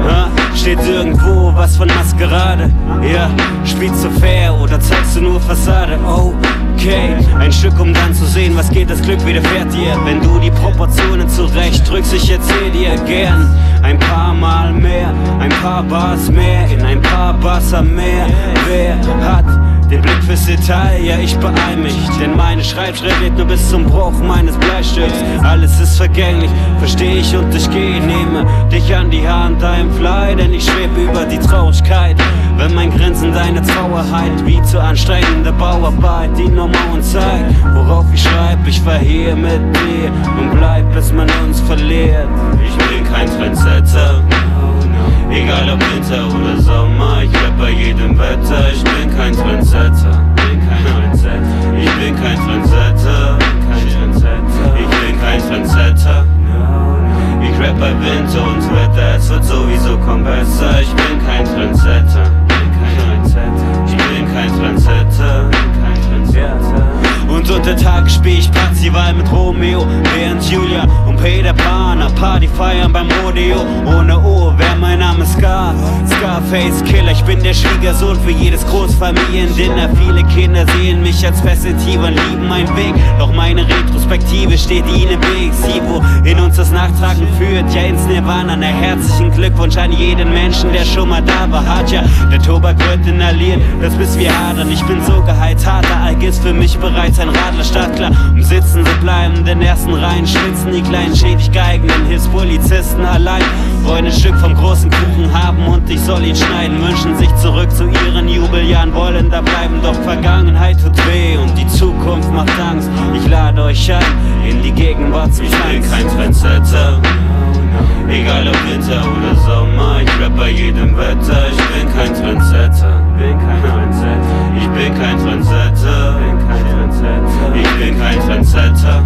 ha, steht irgendwo was von Maskerade. Ja, spielst du fair oder zeigst du nur Fassade? Okay, ein Stück, um dann zu sehen, was geht, das Glück widerfährt dir. Wenn du die Proportionen zurecht drückst, ich erzähl dir gern ein paar Mal mehr, ein paar Bars mehr, in ein paar Wasser mehr. Wer hat den Blick fürs Detail, ja ich beeil mich. Denn meine Schreibschrift geht nur bis zum Bruch meines Bleistifts Alles ist vergänglich, versteh ich und ich geh Nehme dich an die Hand, I'm fly Denn ich schweb über die Traurigkeit. Wenn mein Grinsen deine Trauerheit Wie zu anstrengende Bauarbeit Die nur zeigt Worauf ich schreib, ich hier mit dir Und bleib bis man uns verliert. Ich bin kein Trendsetter Egal ob Winter oder Sommer, ich rapp bei jedem Wetter. Ich bin kein Trendsetter. Ich bin kein Trendsetter. Ich bin kein Trendsetter. Ich rapp bei Winter und Wetter, es wird sowieso kaum besser. Ich bin kein Trendsetter, bin kein Trendsetter. Ich bin kein Trendsetter. Und unter Tag spiel ich Parzival mit Romeo, während Julia und Peter Pan Party feiern beim Rodeo. Ohne Uhr wär mein Name Scar, Scarface Killer. Ich bin der Schwiegersohn für jedes Großfamiliendinner. Viele Kinder sehen mich als Perspektive und lieben meinen Weg. Doch meine Retrospektive steht ihnen im Weg. Sie, wo in uns das Nachtragen führt, ja ins Nirvana. Na herzlichen Glückwunsch an jeden Menschen, der schon mal da war. Hat ja, der Tobak wird inhaliert, das bis wir hadern. Ich bin so geheizt, harter Alk ist für mich bereits ein Radler startklar. Um sitzen sie bleiben, in den ersten Reihen schwitzen die kleinen schädig geigenden Hilfspolizisten allein. Wollen ein Stück vom großen Kuchen haben und ich soll ihn schneiden. Wünschen sich zurück zu ihren Jubeljahren, wollen da bleiben, doch Vergangenheit tut weh und die Zukunft macht Angst. Ich lade euch ein in die Gegenwart zum Ich bin kein Trendsetter. Egal ob Winter oder Sommer, ich rapp bei jedem Wetter. Ich bin kein Trendsetter, bin kein Trendsetter. Ich bin kein Trendsetter, bin kein Trendsetter. Ich bin kein Trendsetter.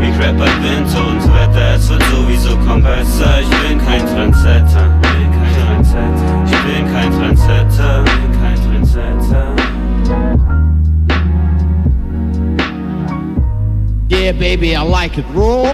Ich rapp bei Winter und Wetter, es wird sowieso kaum besser. Ich bin kein Trendsetter, bin kein Trendsetter. Ich bin kein Trendsetter, bin kein Trendsetter. Yeah, baby, I like it. Roll.